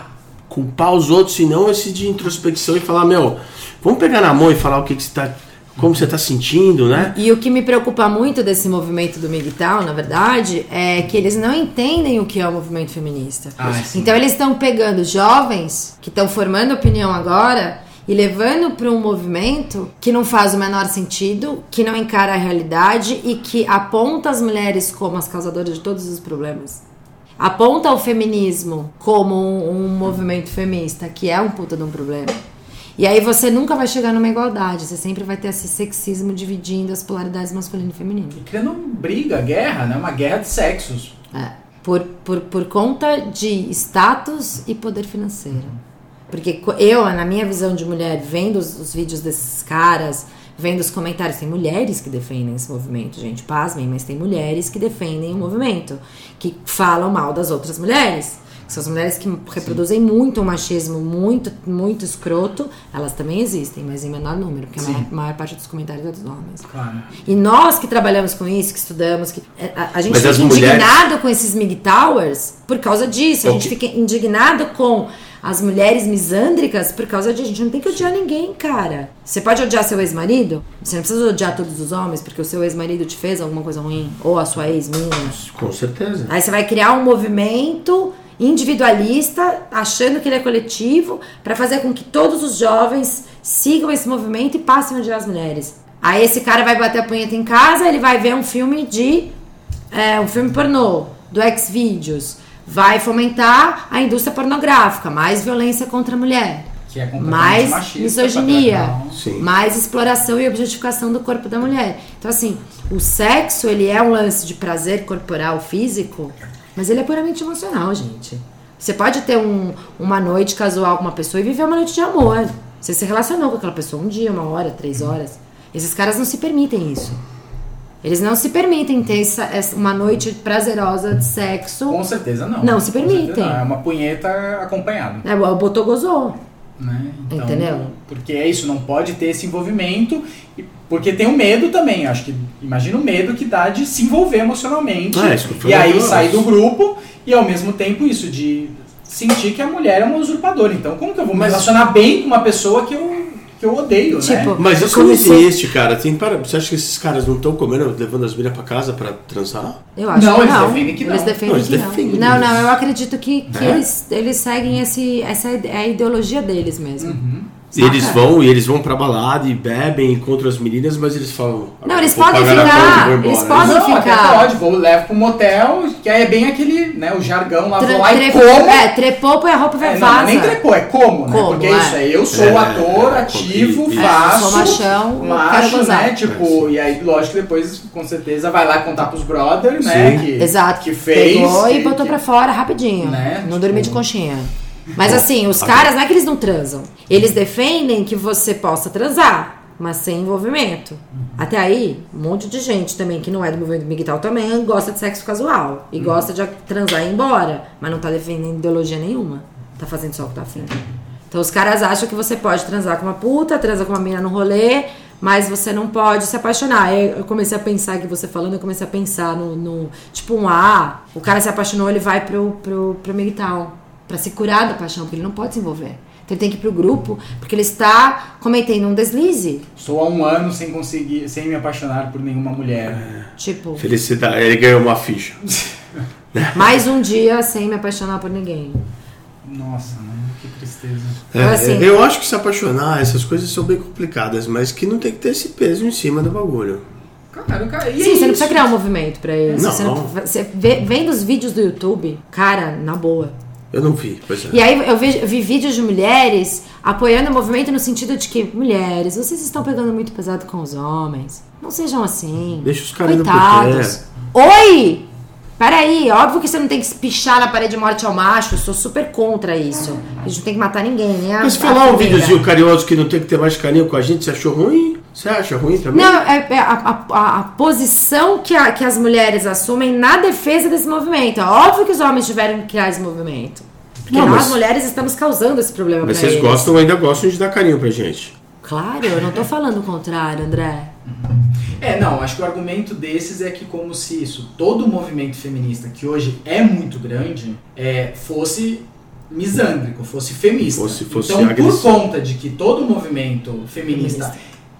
[SPEAKER 2] culpar os outros, e não esse de introspecção e falar, meu, vamos pegar na mão e falar o que, que você tá. Como você tá sentindo, né?
[SPEAKER 1] E o que me preocupa muito desse movimento do MGTOW, na verdade, é que eles não entendem o que é o movimento feminista.
[SPEAKER 3] Ah, sim.
[SPEAKER 1] então eles estão pegando jovens que estão formando opinião agora e levando para um movimento que não faz o menor sentido, que não encara a realidade e que aponta as mulheres como as causadoras de todos os problemas. Aponta o feminismo como um, um movimento feminista, que é um puta de um problema. E aí você nunca vai chegar numa igualdade, você sempre vai ter esse sexismo dividindo as polaridades masculino e feminino.
[SPEAKER 3] E criando briga, guerra, né? Uma guerra de sexos.
[SPEAKER 1] É, por, por, por conta de status e poder financeiro. Porque co- eu, na minha visão de mulher, vendo os, os vídeos desses caras, vendo os comentários, tem mulheres que defendem esse movimento, gente, pasmem, mas tem mulheres que defendem o movimento, que falam mal das outras mulheres. Que São as mulheres que reproduzem muito o machismo, muito, muito escroto. Elas também existem, mas em menor número, porque a
[SPEAKER 3] Sim.
[SPEAKER 1] maior, maior parte dos comentários é dos homens.
[SPEAKER 3] Claro.
[SPEAKER 1] E nós que trabalhamos com isso, que estudamos, que é, a, a gente
[SPEAKER 2] Mas
[SPEAKER 1] fica
[SPEAKER 2] as mulheres-
[SPEAKER 1] indignado com esses MIG Towers por causa disso. A
[SPEAKER 2] O
[SPEAKER 1] gente fica indignado com as mulheres misândricas por causa disso. A gente não tem que odiar ninguém, cara. Você pode odiar seu ex-marido? Você não precisa odiar todos os homens porque o seu ex-marido te fez alguma coisa ruim. Ou a sua ex-mina.
[SPEAKER 2] Com certeza.
[SPEAKER 1] Aí você vai criar um movimento individualista, achando que ele é coletivo, pra fazer com que todos os jovens sigam esse movimento e passem a odiar as mulheres. Aí esse cara vai bater a punheta em casa, ele vai ver um filme de. é, um filme pornô, do Xvideos. Vai fomentar a indústria pornográfica, mais violência contra a mulher.
[SPEAKER 3] Que é
[SPEAKER 1] Mais
[SPEAKER 3] machista,
[SPEAKER 1] misoginia, mais exploração e objetificação do corpo da mulher. Então, assim, o sexo, ele é um lance de prazer corporal, físico, mas ele é puramente emocional, gente. Você pode ter um- uma noite casual com uma pessoa e viver uma noite de amor. Você se relacionou com aquela pessoa um dia, uma hora, três horas. Esses caras não se permitem isso. Eles não se permitem ter essa, essa- uma noite prazerosa de sexo.
[SPEAKER 3] Com certeza não.
[SPEAKER 1] Não se permitem.
[SPEAKER 3] não. É uma punheta acompanhada.
[SPEAKER 1] É, o botou, gozou.
[SPEAKER 3] Né?
[SPEAKER 1] Entendeu?
[SPEAKER 3] Porque é isso, não pode ter esse envolvimento. Porque tem o medo também. Acho que imagina o medo que dá de se envolver emocionalmente.
[SPEAKER 2] É, isso que foi
[SPEAKER 3] e aí sair do grupo e ao mesmo tempo isso, de sentir que a mulher é uma usurpadora. Então, como que eu vou me relacionar bem com uma pessoa que eu, que eu odeio,
[SPEAKER 1] Tipo,
[SPEAKER 3] né?
[SPEAKER 2] Mas isso não existe, cara. Tem para... Você acha que esses caras não estão comendo, levando as mulheres pra casa pra transar?
[SPEAKER 1] Eu acho
[SPEAKER 3] Não,
[SPEAKER 1] que
[SPEAKER 3] eles
[SPEAKER 1] não.
[SPEAKER 3] defendem que não.
[SPEAKER 1] Eles defendem
[SPEAKER 2] Não, eles
[SPEAKER 1] que
[SPEAKER 2] defendem
[SPEAKER 1] não. Não, não, eu acredito que, que
[SPEAKER 2] É?
[SPEAKER 1] eles, eles seguem esse, essa é a ideologia deles mesmo.
[SPEAKER 3] Uhum.
[SPEAKER 2] E
[SPEAKER 1] Saca?
[SPEAKER 2] eles vão e eles vão pra balada e bebem, encontram as meninas, mas eles falam.
[SPEAKER 1] Não, eles
[SPEAKER 2] "Vou
[SPEAKER 1] podem ficar,
[SPEAKER 2] conta e vou embora."
[SPEAKER 1] eles podem-
[SPEAKER 3] Não, até
[SPEAKER 1] ficar-
[SPEAKER 3] pode, vou levo pro motel, que aí é bem aquele, né, o jargão lá,
[SPEAKER 1] Tre-
[SPEAKER 3] vou lá e como.
[SPEAKER 1] É, trepou, põe a roupa e
[SPEAKER 3] É,
[SPEAKER 1] vai
[SPEAKER 3] não, não é
[SPEAKER 1] vaza.
[SPEAKER 3] nem trepou, é como, né?
[SPEAKER 1] Como,
[SPEAKER 3] Porque
[SPEAKER 1] é.
[SPEAKER 3] é isso, é eu sou
[SPEAKER 2] É,
[SPEAKER 3] ator,
[SPEAKER 2] é,
[SPEAKER 3] ativo,
[SPEAKER 2] e-
[SPEAKER 3] faço.
[SPEAKER 1] sou machão,
[SPEAKER 3] macho, né? Tipo, e aí, lógico, depois, com certeza, vai lá contar pros brothers, né?
[SPEAKER 2] Sim.
[SPEAKER 3] Que,
[SPEAKER 1] Exato.
[SPEAKER 3] que fez.
[SPEAKER 1] Pegou e botou
[SPEAKER 3] que-
[SPEAKER 1] pra fora rapidinho.
[SPEAKER 3] Né?
[SPEAKER 1] Não
[SPEAKER 3] Tipo-
[SPEAKER 1] dormir de conchinha. Mas assim, os caras não é que eles não transam. Eles defendem que você possa transar. mas sem envolvimento. Até aí, um monte de gente também que não é do movimento migtal também gosta de sexo casual e gosta de transar e ir embora, mas não tá defendendo ideologia nenhuma. Tá fazendo só o que tá afim. Então os caras acham que você pode transar com uma puta, transa com uma menina no rolê, mas você não pode se apaixonar. Eu comecei a pensar que você falando, eu comecei a pensar no, no- tipo um A, o cara se apaixonou, ele vai pro, pro, pro militar pra se curar da paixão, porque ele não pode se envolver. Então ele tem que ir pro grupo, porque ele está cometendo um deslize.
[SPEAKER 3] Estou há um ano sem conseguir, sem me apaixonar por nenhuma mulher.
[SPEAKER 1] Tipo,
[SPEAKER 2] Felicidade, ele ganhou uma ficha.
[SPEAKER 1] mais um dia sem me apaixonar por ninguém.
[SPEAKER 3] Nossa, né? Que tristeza.
[SPEAKER 2] É,
[SPEAKER 1] Então, assim-
[SPEAKER 2] eu acho que se apaixonar, essas coisas são bem complicadas, mas que não tem que ter esse peso em cima do bagulho.
[SPEAKER 3] Cara, cara, e
[SPEAKER 1] Sim,
[SPEAKER 3] é
[SPEAKER 1] você não precisa
[SPEAKER 3] isso?
[SPEAKER 1] criar um movimento pra isso.
[SPEAKER 2] Não.
[SPEAKER 1] Você, não, você vê, vendo os vídeos do YouTube, cara, na boa.
[SPEAKER 2] Eu não vi, pois é.
[SPEAKER 1] E aí eu vi, vi vídeos de mulheres apoiando o movimento no sentido de que, mulheres, vocês estão pegando muito pesado com os homens. Não sejam assim.
[SPEAKER 2] Deixa os caras
[SPEAKER 1] Coitados. Oi! Peraí, óbvio que você não tem que se pichar na parede de morte ao macho, eu sou super contra isso. A gente não tem que matar ninguém, a
[SPEAKER 2] Mas falar um videozinho carinhoso que não tem que ter mais carinho com a gente, você achou ruim? Você acha ruim também?
[SPEAKER 1] Não, é, é a, a- a posição que, a- que as mulheres assumem na defesa desse movimento. É óbvio que os homens tiveram que criar esse movimento. Porque
[SPEAKER 2] Não,
[SPEAKER 1] nós,
[SPEAKER 2] mas-
[SPEAKER 1] mulheres, estamos causando esse problema
[SPEAKER 2] Mas vocês
[SPEAKER 1] eles.
[SPEAKER 2] gostam, ainda gostam de dar carinho pra gente.
[SPEAKER 1] Claro, eu não tô falando o contrário, André.
[SPEAKER 3] É, não, acho que o argumento desses é que como se isso, todo o movimento feminista, que hoje é muito grande, é, fosse misândrico, fosse femista.
[SPEAKER 2] Fosse- fosse
[SPEAKER 3] então,
[SPEAKER 2] agressivo.
[SPEAKER 3] por conta de que todo o movimento feminista
[SPEAKER 1] Feminista.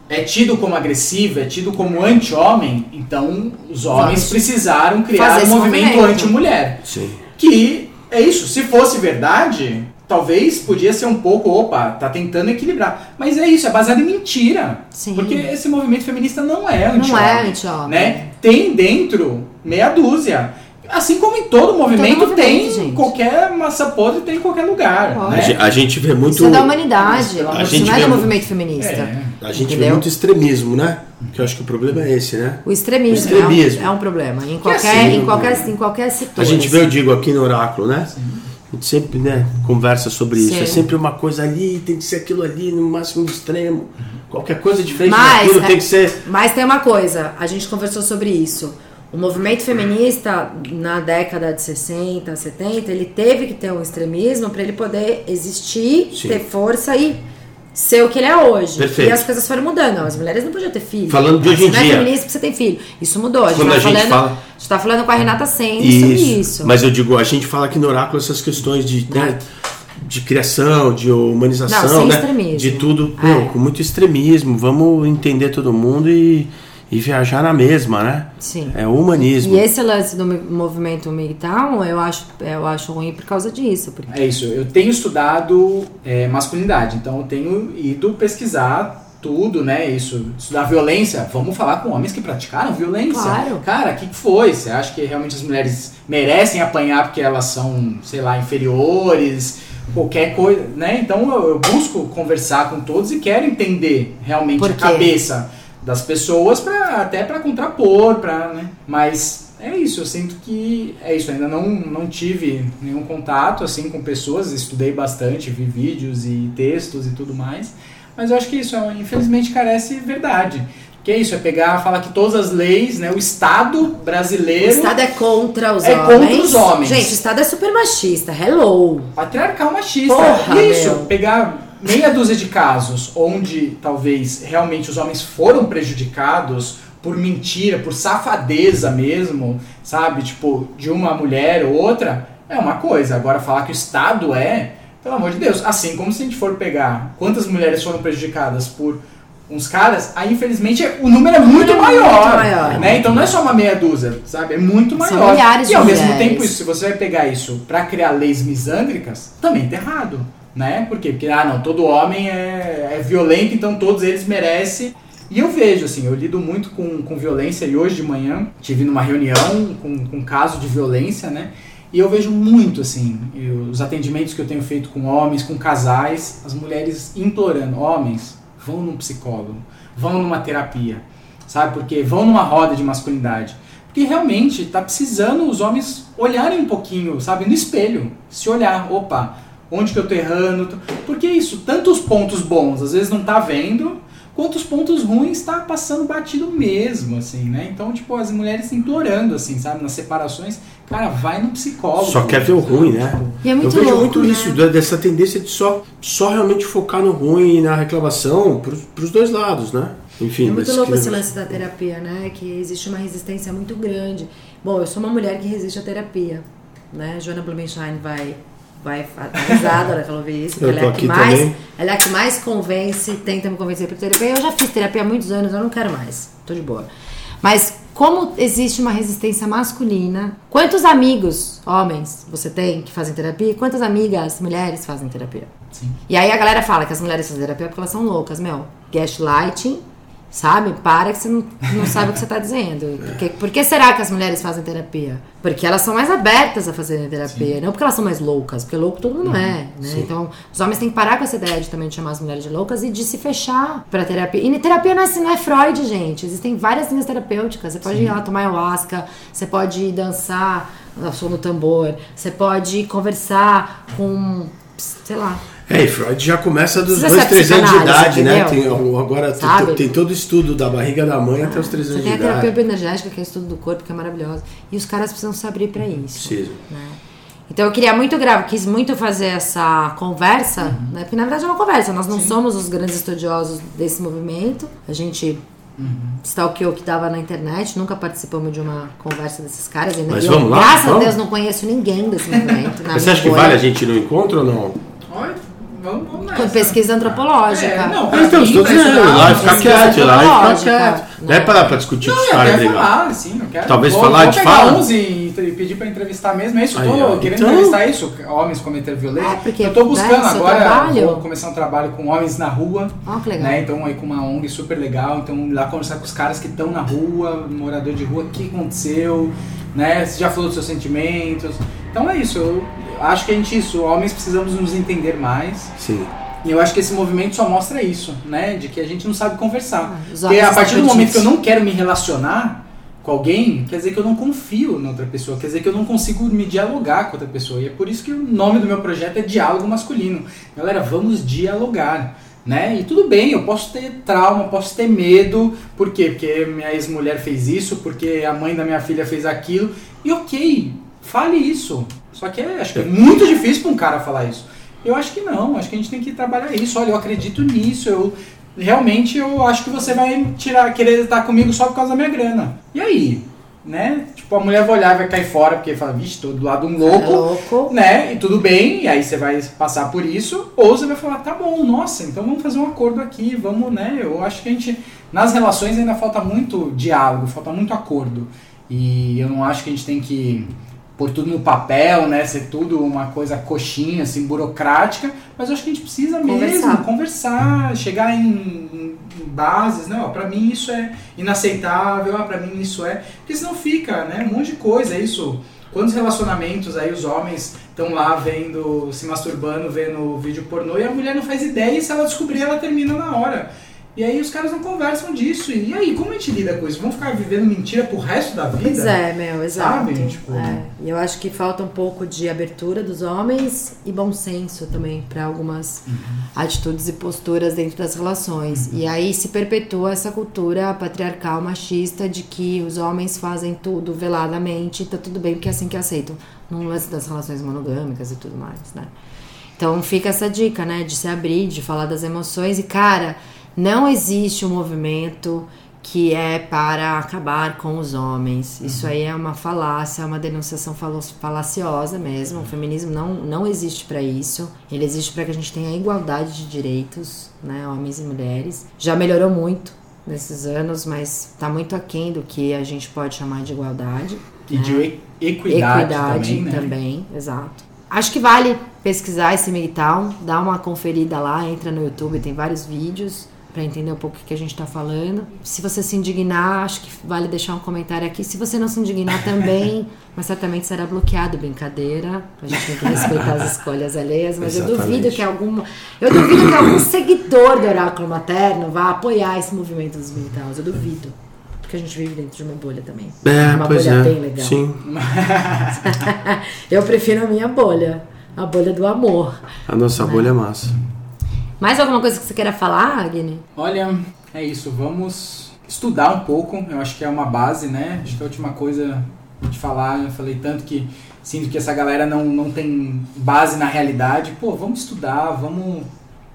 [SPEAKER 3] é tido como agressivo, é tido como anti-homem, então os homens
[SPEAKER 1] Vamos
[SPEAKER 3] precisaram criar
[SPEAKER 1] fazer
[SPEAKER 3] um movimento
[SPEAKER 1] movimento.
[SPEAKER 3] anti-mulher.
[SPEAKER 2] Sim.
[SPEAKER 3] Que é isso, se fosse verdade, talvez podia ser um pouco, opa, tá tentando equilibrar. Mas é isso, é baseado em mentira.
[SPEAKER 1] Sim.
[SPEAKER 3] Porque esse movimento feminista não é anti
[SPEAKER 1] Não é anti-homem.
[SPEAKER 3] Né? Tem dentro meia dúzia. Assim como em todo movimento,
[SPEAKER 1] movimento,
[SPEAKER 3] tem,
[SPEAKER 1] gente.
[SPEAKER 3] qualquer massa podre tem em qualquer lugar.
[SPEAKER 1] Lógico.
[SPEAKER 2] A
[SPEAKER 3] Né?
[SPEAKER 2] ge- A gente vê muito.
[SPEAKER 1] Isso é da humanidade.
[SPEAKER 3] A
[SPEAKER 1] Isso
[SPEAKER 2] gente
[SPEAKER 1] não é
[SPEAKER 2] vê
[SPEAKER 1] do movimento feminista.
[SPEAKER 3] É.
[SPEAKER 2] A gente vê
[SPEAKER 1] Entendeu?
[SPEAKER 2] muito extremismo, né? Que eu acho que o problema é esse, né?
[SPEAKER 1] O extremismo,
[SPEAKER 2] O extremismo.
[SPEAKER 1] É, um, é um problema. Em qualquer,
[SPEAKER 2] assim,
[SPEAKER 1] em qualquer, em qualquer setor.
[SPEAKER 2] A gente vê, eu
[SPEAKER 1] assim.
[SPEAKER 2] digo, aqui no Oráculo, né? A gente sempre né, conversa sobre isso.
[SPEAKER 1] Sim.
[SPEAKER 2] É sempre uma coisa ali, tem que ser aquilo ali, no máximo do extremo. Qualquer coisa diferente
[SPEAKER 1] Mas,
[SPEAKER 2] daquilo
[SPEAKER 1] é-
[SPEAKER 2] tem que ser.
[SPEAKER 1] Mas tem uma coisa, a gente conversou sobre isso. O movimento feminista, na década de 60, 70, ele teve que ter um extremismo para ele poder existir,
[SPEAKER 2] Sim.
[SPEAKER 1] ter força e ser o que ele é hoje.
[SPEAKER 2] Perfeito.
[SPEAKER 1] E as coisas foram mudando. As mulheres não podiam ter filho.
[SPEAKER 2] Falando de hoje em
[SPEAKER 1] você não
[SPEAKER 2] dia.
[SPEAKER 1] é feminista você tem filho. Isso mudou. A gente,
[SPEAKER 2] Quando
[SPEAKER 1] tá
[SPEAKER 2] a gente
[SPEAKER 1] falando,
[SPEAKER 2] fala-
[SPEAKER 1] tá falando com a Renata Sendes sobre isso.
[SPEAKER 2] Mas eu digo, a gente fala aqui no Oráculo essas questões de, né, de criação, de humanização,
[SPEAKER 1] Não, sem
[SPEAKER 2] né? De tudo,
[SPEAKER 1] É.
[SPEAKER 2] não, com muito extremismo. Vamos entender todo mundo e, e viajar na mesma, né?
[SPEAKER 1] Sim.
[SPEAKER 2] É o humanismo.
[SPEAKER 1] E esse lance do movimento militar, eu acho, eu acho ruim por causa disso. Porque
[SPEAKER 3] É isso, eu tenho estudado é, masculinidade, então eu tenho ido pesquisar tudo, né? Isso, estudar violência. Vamos falar com homens que praticaram violência.
[SPEAKER 1] Claro.
[SPEAKER 3] Cara, o que, que foi? Você acha que realmente as mulheres merecem apanhar porque elas são, sei lá, inferiores? Qualquer coisa, né? Então eu, eu busco conversar com todos e quero entender realmente a cabeça das pessoas para até para contrapor, para, né? Mas é isso, eu sinto que é isso, ainda não, não tive nenhum contato assim com pessoas, estudei bastante, vi vídeos e textos e tudo mais, mas eu acho que isso, infelizmente, carece verdade. Que é isso, é pegar, falar que todas as leis, né, o Estado
[SPEAKER 1] o
[SPEAKER 3] brasileiro,
[SPEAKER 1] Estado é contra os
[SPEAKER 3] É
[SPEAKER 1] homens.
[SPEAKER 3] contra os homens.
[SPEAKER 1] Gente, o Estado é super machista. Hello.
[SPEAKER 3] patriarcal machista.
[SPEAKER 1] Porra,
[SPEAKER 3] e isso,
[SPEAKER 1] meu.
[SPEAKER 3] pegar meia dúzia de casos onde talvez realmente os homens foram prejudicados por mentira, por safadeza mesmo, sabe? Tipo, de uma mulher ou outra, é uma coisa. Agora, falar que o Estado é, pelo amor de Deus. Assim como se a gente for pegar quantas mulheres foram prejudicadas por uns caras, aí infelizmente o número é muito
[SPEAKER 1] É muito
[SPEAKER 3] maior.
[SPEAKER 1] maior.
[SPEAKER 3] Né? Então não é só uma meia dúzia, sabe? É muito
[SPEAKER 1] São
[SPEAKER 3] maior.
[SPEAKER 1] milhares
[SPEAKER 3] e ao mesmo
[SPEAKER 1] mulheres.
[SPEAKER 3] tempo, isso, se você vai pegar isso pra criar leis misândricas, também tá errado. Né? Por quê? Porque, ah, não, todo homem é, é violento, então todos eles merecem. E eu vejo, assim, eu lido muito com, com violência e hoje de manhã tive numa reunião com, com um caso de violência, né? E eu vejo muito, assim, os atendimentos que eu tenho feito com homens, com casais, as mulheres implorando, homens, vão num psicólogo, vão numa terapia, sabe? Porque vão numa roda de masculinidade. Porque realmente tá precisando os homens olharem um pouquinho, sabe, no espelho, se olhar, opa, onde que eu tô errando? Porque isso, tantos pontos bons, às vezes não tá vendo, quanto os pontos ruins tá passando batido mesmo, assim, né? Então, tipo, as mulheres implorando, assim, sabe, nas separações, cara, vai no psicólogo.
[SPEAKER 2] Só quer ver o ruim, né?
[SPEAKER 1] E é muito
[SPEAKER 2] eu vejo
[SPEAKER 1] louco,
[SPEAKER 2] muito
[SPEAKER 1] né?
[SPEAKER 2] isso, dessa tendência de só, só realmente focar no ruim e na reclamação pros, pros dois lados, né? Enfim,
[SPEAKER 1] É muito louco
[SPEAKER 2] que-
[SPEAKER 1] esse lance da terapia, né? Que existe uma resistência muito grande. Bom, eu sou uma mulher que resiste à terapia, né? Joana Blumenstein vai vai dar risada na hora que ela ouvir isso, ela é a que
[SPEAKER 2] aqui
[SPEAKER 1] mais,
[SPEAKER 2] também.
[SPEAKER 1] ela é a que mais convence, tenta me convencer para terapia. Eu já fiz terapia há muitos anos, eu não quero mais. Tô de boa. Mas como existe uma resistência masculina, quantos amigos, homens, você tem que fazem terapia? E Quantas amigas, mulheres fazem terapia?
[SPEAKER 3] Sim.
[SPEAKER 1] E aí a galera fala que as mulheres fazem terapia porque elas são loucas, meu. Gaslighting, sabe? Para que você não, não sabe o que você tá dizendo. Por que, por que será que as mulheres fazem terapia? Porque elas são mais abertas a fazerem terapia, não porque elas são mais loucas, porque louco todo mundo é, né? Então, os homens têm que parar com essa ideia de também de chamar as mulheres de loucas e de se fechar pra terapia. E terapia não é, assim, não é Freud, gente. Existem várias linhas terapêuticas. Você pode ir lá tomar ayahuasca, você pode ir dançar ao som do tambor, você pode ir conversar com, sei lá,
[SPEAKER 2] É, e Freud já começa dos
[SPEAKER 1] Precisa
[SPEAKER 2] dois, três anos de idade, né? Tem, agora tem, tem todo o estudo da barriga da mãe até os três
[SPEAKER 1] Você
[SPEAKER 2] anos
[SPEAKER 1] tem
[SPEAKER 2] de
[SPEAKER 1] a terapia
[SPEAKER 2] idade.
[SPEAKER 1] bioenergética, que é o estudo do corpo, que é maravilhosa. E os caras precisam se abrir pra isso.
[SPEAKER 2] Preciso.
[SPEAKER 1] né? Então eu queria muito gravar, quis muito fazer essa conversa,
[SPEAKER 2] Uhum.
[SPEAKER 1] né? Porque na verdade é uma conversa. Nós não somos os grandes estudiosos desse movimento. A gente
[SPEAKER 2] Uhum.
[SPEAKER 1] stalkeou o que dava na internet, nunca participamos de uma conversa desses caras. Ainda
[SPEAKER 2] Mas
[SPEAKER 1] eu,
[SPEAKER 2] vamos lá?
[SPEAKER 1] Graças a
[SPEAKER 2] Vamos?
[SPEAKER 1] Deus não conheço ninguém desse movimento.
[SPEAKER 2] você acha que vale a gente ir no encontro ou não?
[SPEAKER 3] Olha, vamos, vamos
[SPEAKER 1] Com pesquisa antropológica.
[SPEAKER 3] É, não,
[SPEAKER 2] Ah, então, estou
[SPEAKER 3] pra
[SPEAKER 2] dizendo, lá ficar quieto, lá e ficar quieto. Não é parar pra discutir com
[SPEAKER 3] Não,
[SPEAKER 2] os
[SPEAKER 3] eu
[SPEAKER 2] caras
[SPEAKER 3] quero
[SPEAKER 2] brigar.
[SPEAKER 3] falar, sim, eu quero.
[SPEAKER 2] Talvez
[SPEAKER 3] vou,
[SPEAKER 2] falar
[SPEAKER 3] vou
[SPEAKER 2] de
[SPEAKER 3] pegar
[SPEAKER 2] fala?
[SPEAKER 3] 11 e e pedir pra entrevistar mesmo, é isso?
[SPEAKER 2] Aí,
[SPEAKER 3] tô
[SPEAKER 2] ó,
[SPEAKER 3] querendo
[SPEAKER 2] então-
[SPEAKER 3] entrevistar isso, homens cometeram violência.
[SPEAKER 1] É, porque,
[SPEAKER 3] eu tô buscando
[SPEAKER 1] né,
[SPEAKER 3] agora, vou começar um trabalho com homens na rua.
[SPEAKER 1] Ó, que legal.
[SPEAKER 3] Né? Então aí com uma ONG super legal, então ir lá conversar com os caras que estão na rua, morador de rua, o que aconteceu, né? Você já falou dos seus sentimentos. Então é isso, eu acho que a gente, isso, homens precisamos nos entender mais.
[SPEAKER 2] Sim.
[SPEAKER 3] E eu acho que esse movimento só mostra isso, né? De que a gente não sabe conversar.
[SPEAKER 1] Ah,
[SPEAKER 3] Porque a partir do momento que eu não quero me relacionar com alguém, quer dizer que eu não confio na outra pessoa, quer dizer que eu não consigo me dialogar com outra pessoa. E é por isso que o nome do meu projeto é Diálogo Masculino. Galera, vamos dialogar. Né? E tudo bem, eu posso ter trauma, posso ter medo. Por quê? Porque minha ex-mulher fez isso, porque a mãe da minha filha fez aquilo. E ok, fale isso. Só que é, acho que é muito difícil para um cara falar isso. Eu acho que não, acho que a gente tem que trabalhar isso. Olha, eu acredito nisso, eu realmente eu acho que você vai tirar, querer estar comigo só por causa da minha grana. E aí? Né? Tipo, a mulher vai olhar e vai cair fora, porque fala, vixe, tô do lado de um louco,
[SPEAKER 1] É louco.
[SPEAKER 3] né? E tudo bem, e aí você vai passar por isso, ou você vai falar, tá bom, nossa, então vamos fazer um acordo aqui, vamos, né? Eu acho que a gente, nas relações ainda falta muito diálogo, falta muito acordo. E eu não acho que a gente tem que pôr tudo no papel, né? Ser tudo uma coisa coxinha, assim, burocrática, mas eu acho que a gente precisa mesmo
[SPEAKER 1] Conversar.
[SPEAKER 3] conversar, chegar em, em- bases, né? Ó, pra mim isso é inaceitável, ah, pra mim isso é. Porque senão fica, né? Um monte de coisa, é isso. Quantos relacionamentos aí os homens estão lá vendo, se masturbando, vendo vídeo pornô e a mulher não faz ideia e se ela descobrir ela termina na hora. E aí os caras não conversam disso. E aí, como a gente lida com isso? Vamos ficar vivendo mentira pro resto da vida?
[SPEAKER 1] Pois é, meu, exato.
[SPEAKER 3] Sabe? Tipo-
[SPEAKER 1] É, E eu acho que falta um pouco de abertura dos homens e bom senso também para algumas
[SPEAKER 3] Uhum.
[SPEAKER 1] atitudes e posturas dentro das relações. E aí se perpetua essa cultura patriarcal machista de que os homens fazem tudo veladamente, e tá tudo bem porque é assim que aceitam. No lance das relações monogâmicas e tudo mais, né? Então fica essa dica, né, de se abrir, de falar das emoções e cara, não existe um movimento que é para acabar com os homens. Isso aí é uma falácia, é uma denunciação falaciosa mesmo. O feminismo não, não existe para isso. Ele existe para que a gente tenha igualdade de direitos, né, homens e mulheres. Já melhorou muito nesses anos, mas está muito aquém do que a gente pode chamar de igualdade.
[SPEAKER 3] E de e- equidade, também, né?
[SPEAKER 1] também, exato. Acho que vale pesquisar esse Town, dar uma conferida lá, entra no YouTube, tem vários vídeos para entender um pouco o que a gente está falando. Se você se indignar, acho que vale deixar um comentário aqui. Se você não se indignar também, mas certamente será bloqueado, brincadeira. A gente tem que respeitar as escolhas alheias, mas eu
[SPEAKER 2] Exatamente.
[SPEAKER 1] duvido que alguma, eu duvido que algum seguidor do oráculo materno vá apoiar esse movimento dos militares. Eu duvido. Porque a gente vive dentro de uma bolha também.
[SPEAKER 2] É,
[SPEAKER 1] uma
[SPEAKER 2] pois
[SPEAKER 1] bolha
[SPEAKER 2] é.
[SPEAKER 1] bem legal.
[SPEAKER 2] Sim.
[SPEAKER 1] Eu prefiro a minha bolha. A bolha do amor.
[SPEAKER 2] A nossa bolha é massa.
[SPEAKER 1] Mais alguma coisa que você queira falar, Agni?
[SPEAKER 3] Olha, é isso. Vamos estudar um pouco. Eu acho que é uma base, né? Acho que a última coisa de falar, eu falei tanto que sinto que essa galera não, não tem base na realidade. Pô, vamos estudar, vamos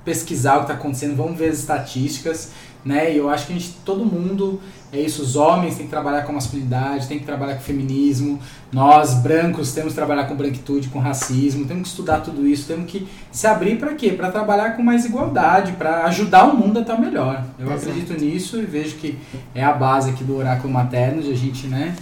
[SPEAKER 3] pesquisar o que está acontecendo, vamos ver as estatísticas, né? E eu acho que a gente, todo mundo, é isso, os homens têm que trabalhar com masculinidade, têm que trabalhar com feminismo, nós, brancos, temos que trabalhar com branquitude, com racismo, temos que estudar tudo isso, temos que se abrir para quê? Para trabalhar com mais igualdade, para ajudar o mundo a estar melhor. Eu
[SPEAKER 1] Exato.
[SPEAKER 3] acredito nisso e vejo que é a base aqui do oráculo materno, de a gente, né?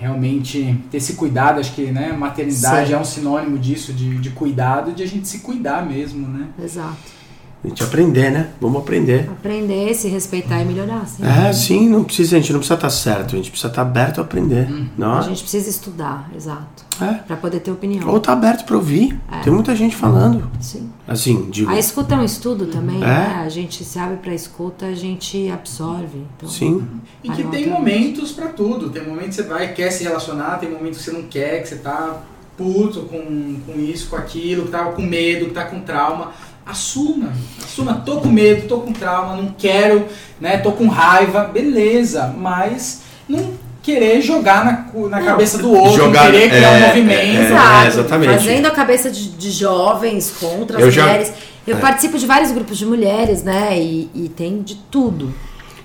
[SPEAKER 3] realmente ter esse cuidado, acho que né, maternidade
[SPEAKER 1] Sim.
[SPEAKER 3] é um sinônimo disso, de, de cuidado, de a gente se cuidar mesmo, né?
[SPEAKER 1] Exato.
[SPEAKER 2] A gente aprender, né? Vamos aprender.
[SPEAKER 1] Aprender, se respeitar e melhorar, sim.
[SPEAKER 2] É, sim, não precisa, a gente não precisa estar certo, a gente precisa estar aberto a aprender. Não
[SPEAKER 1] A
[SPEAKER 2] é?
[SPEAKER 1] gente precisa estudar, exato.
[SPEAKER 2] É.
[SPEAKER 1] Pra poder ter opinião.
[SPEAKER 2] Ou tá aberto para ouvir.
[SPEAKER 1] É.
[SPEAKER 2] Tem muita gente falando.
[SPEAKER 1] Sim.
[SPEAKER 2] Assim, digo.
[SPEAKER 1] A escuta é um estudo também,
[SPEAKER 2] É.
[SPEAKER 1] né? A gente se abre pra escuta, a gente absorve. Então,
[SPEAKER 2] Sim.
[SPEAKER 3] E que tem momentos pra tudo. Tem momentos que você vai, quer se relacionar, tem momentos que você não quer, que você tá puto com, com isso, com aquilo, que tá com medo, que tá com trauma. Assuma, assuma, tô com medo, tô com trauma, não quero, né? Tô com raiva, beleza, mas não querer jogar na, na
[SPEAKER 1] Não.
[SPEAKER 3] cabeça do outro,
[SPEAKER 2] Jogar-
[SPEAKER 3] querer criar
[SPEAKER 2] é,
[SPEAKER 3] um movimento.
[SPEAKER 2] é,
[SPEAKER 1] Exato.
[SPEAKER 2] exatamente.
[SPEAKER 1] Fazendo a cabeça de, de jovens contra as
[SPEAKER 2] Eu já-
[SPEAKER 1] mulheres. Eu
[SPEAKER 2] é.
[SPEAKER 1] participo de vários grupos de mulheres, né? E, e tem de tudo.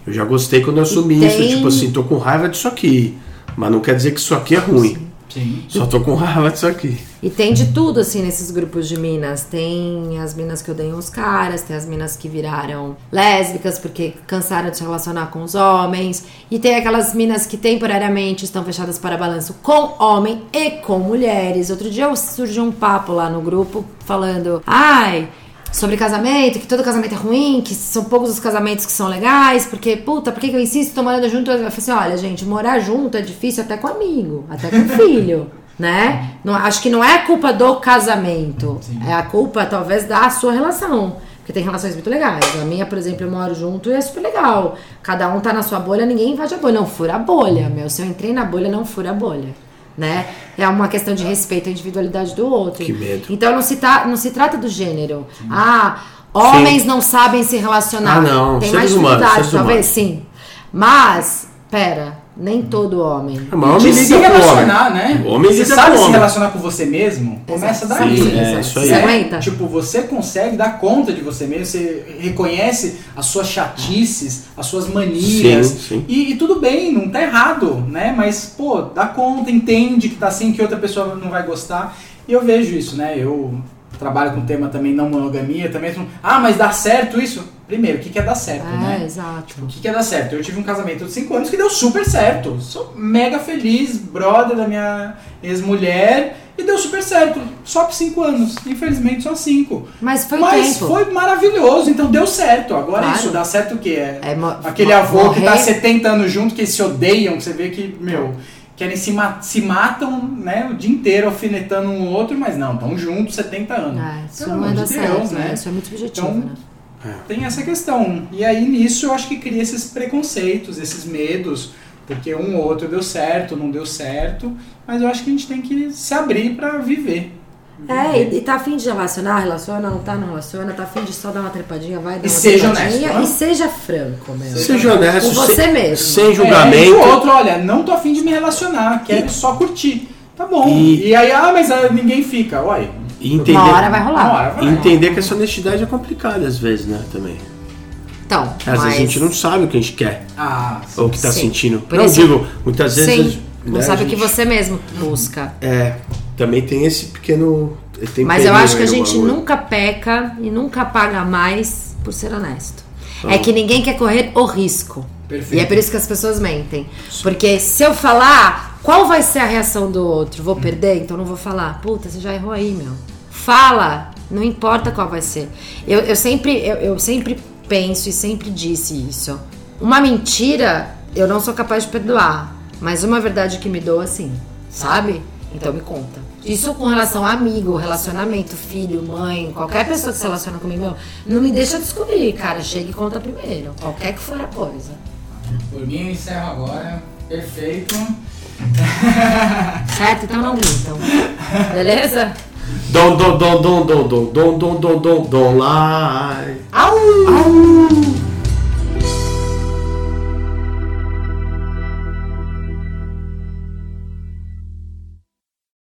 [SPEAKER 2] Eu já gostei quando eu assumi
[SPEAKER 1] E
[SPEAKER 2] isso.
[SPEAKER 1] tem-
[SPEAKER 2] Tipo assim, tô com raiva disso aqui. Mas não quer dizer que isso aqui é ruim.
[SPEAKER 3] Sim.
[SPEAKER 2] Só tô com raiva disso aqui.
[SPEAKER 1] E tem de tudo, assim, nesses grupos de minas. Tem as minas que odeiam os caras, tem as minas que viraram lésbicas porque cansaram de se relacionar com os homens. E tem aquelas minas que temporariamente estão fechadas para balanço com homem e com mulheres. Outro dia surgiu um papo lá no grupo falando: ai. Sobre casamento, que todo casamento é ruim, que são poucos os casamentos que são legais, porque, puta, por que eu insisto tô morando junto? Eu falei assim: olha, gente, morar junto é difícil até com amigo, até com filho né? Não, acho que não é a culpa do casamento,
[SPEAKER 3] Sim.
[SPEAKER 1] é a culpa talvez da sua relação. Porque tem relações muito legais. A minha, por exemplo, eu moro junto e é super legal. Cada um tá na sua bolha, ninguém invade a bolha. Não fura a bolha, meu. Se eu entrei na bolha, não fura a bolha. Né? É uma questão de respeito à individualidade do outro.
[SPEAKER 2] Que medo.
[SPEAKER 1] Então não se, tá, não se trata do gênero. Ah, homens não sabem se relacionar.
[SPEAKER 2] Ah, não.
[SPEAKER 1] Tem mais
[SPEAKER 2] humanos,
[SPEAKER 1] dificuldade, talvez, sim. Mas, pera, nem todo homem.
[SPEAKER 2] Maior
[SPEAKER 3] De
[SPEAKER 2] me
[SPEAKER 3] se relacionar,
[SPEAKER 2] homem.
[SPEAKER 3] né?
[SPEAKER 2] O homem
[SPEAKER 3] você sabe se
[SPEAKER 2] homem.
[SPEAKER 3] relacionar com você mesmo? Começa
[SPEAKER 1] Exato.
[SPEAKER 3] daí.
[SPEAKER 2] Sim, é, isso aí.
[SPEAKER 1] Você aguenta?
[SPEAKER 3] Tipo, você consegue dar conta de você mesmo, você reconhece as suas chatices, as suas manias.
[SPEAKER 2] Sim, sim.
[SPEAKER 3] E, e tudo bem, não tá errado, né? Mas, pô, dá conta, entende que tá assim, que outra pessoa não vai gostar. E eu vejo isso, né? Eu trabalho com o tema também não monogamia, também. Ah, mas dá certo isso? Primeiro, o que que é dar certo,
[SPEAKER 1] É,
[SPEAKER 3] né?
[SPEAKER 1] exato.
[SPEAKER 3] O que, que é dar certo? Eu tive um casamento de 5 anos que deu super certo. Sou mega feliz, brother da minha ex-mulher, e deu super certo. Só por 5 anos. Infelizmente, só 5.
[SPEAKER 1] Mas foi
[SPEAKER 3] Mas
[SPEAKER 1] tempo.
[SPEAKER 3] foi maravilhoso, então deu certo. Agora
[SPEAKER 1] Claro.
[SPEAKER 3] isso, dá certo o quê? É
[SPEAKER 1] É,
[SPEAKER 3] aquele avô que tá
[SPEAKER 1] morrer-
[SPEAKER 3] 70 anos junto, que se odeiam, que você vê que, meu, querem se, ma se matam, né, o dia inteiro alfinetando um outro, mas não, estão juntos 70 anos.
[SPEAKER 1] É, isso
[SPEAKER 3] Pelo
[SPEAKER 1] não é dar
[SPEAKER 3] de
[SPEAKER 1] certo,
[SPEAKER 3] Deus,
[SPEAKER 1] né?
[SPEAKER 3] né?
[SPEAKER 1] Isso é muito subjetivo,
[SPEAKER 3] Então,
[SPEAKER 1] né?
[SPEAKER 3] Tem essa questão. E aí nisso eu acho que cria esses preconceitos, esses medos, porque um ou outro deu certo, não deu certo, mas eu acho que a gente tem que se abrir pra viver.
[SPEAKER 1] É, e, e tá afim de relacionar, relaciona, não tá, não relaciona, tá afim de só dar uma trepadinha, vai dar
[SPEAKER 3] E
[SPEAKER 1] uma
[SPEAKER 3] seja
[SPEAKER 1] trepadinha
[SPEAKER 3] honesto, né?
[SPEAKER 1] e seja franco, meu.
[SPEAKER 2] Seja honesto.
[SPEAKER 1] Com você
[SPEAKER 2] sem,
[SPEAKER 1] mesmo.
[SPEAKER 2] Sem
[SPEAKER 3] É, e
[SPEAKER 2] julgamento.
[SPEAKER 3] o outro, olha, não tô afim de me relacionar, quero só curtir. Tá bom.
[SPEAKER 2] E-
[SPEAKER 3] E, aí, ah, mas ah, ninguém fica. Uai,
[SPEAKER 2] E entender,
[SPEAKER 1] Uma hora vai rolar.
[SPEAKER 3] hora vai.
[SPEAKER 2] e entender que essa honestidade é complicada às vezes, né? Também.
[SPEAKER 1] Então,
[SPEAKER 2] Às
[SPEAKER 1] mas...
[SPEAKER 2] vezes a gente não sabe o que a gente quer.
[SPEAKER 3] Ah,
[SPEAKER 2] Ou o que tá
[SPEAKER 1] Sim.
[SPEAKER 2] sentindo.
[SPEAKER 1] Por
[SPEAKER 2] não
[SPEAKER 1] isso-
[SPEAKER 2] digo, muitas vezes.
[SPEAKER 1] Sim,
[SPEAKER 2] né,
[SPEAKER 1] não sabe
[SPEAKER 2] a
[SPEAKER 1] o que você mesmo busca.
[SPEAKER 2] É, também tem esse pequeno. Tem
[SPEAKER 1] Mas eu acho que a gente
[SPEAKER 2] bagulho.
[SPEAKER 1] nunca peca e nunca paga mais por ser honesto.
[SPEAKER 2] Então-
[SPEAKER 1] É que ninguém quer correr o risco.
[SPEAKER 3] Perfeito.
[SPEAKER 1] E é por isso que as pessoas mentem. Porque se eu falar, qual vai ser a reação do outro? Vou perder? Então não vou falar. Puta, você já errou aí, meu. Fala, não importa qual vai ser. Eu, eu sempre, eu, eu sempre penso e sempre disse isso. Uma mentira, eu não sou capaz de perdoar. Mas uma verdade que me doa, sim. Sabe? Então me conta. Isso com relação a amigo, relacionamento, filho, mãe, qualquer pessoa que se relaciona comigo, meu, não me deixa descobrir, cara. Chega e conta primeiro. Qualquer que for a coisa.
[SPEAKER 3] por mim eu encerro agora. Perfeito.
[SPEAKER 1] Certo? Então não mintam. Beleza?
[SPEAKER 2] Don't, don't, don't, don't, don't, don't, don't, don't, don't, don't lie.
[SPEAKER 3] Au!
[SPEAKER 2] Au!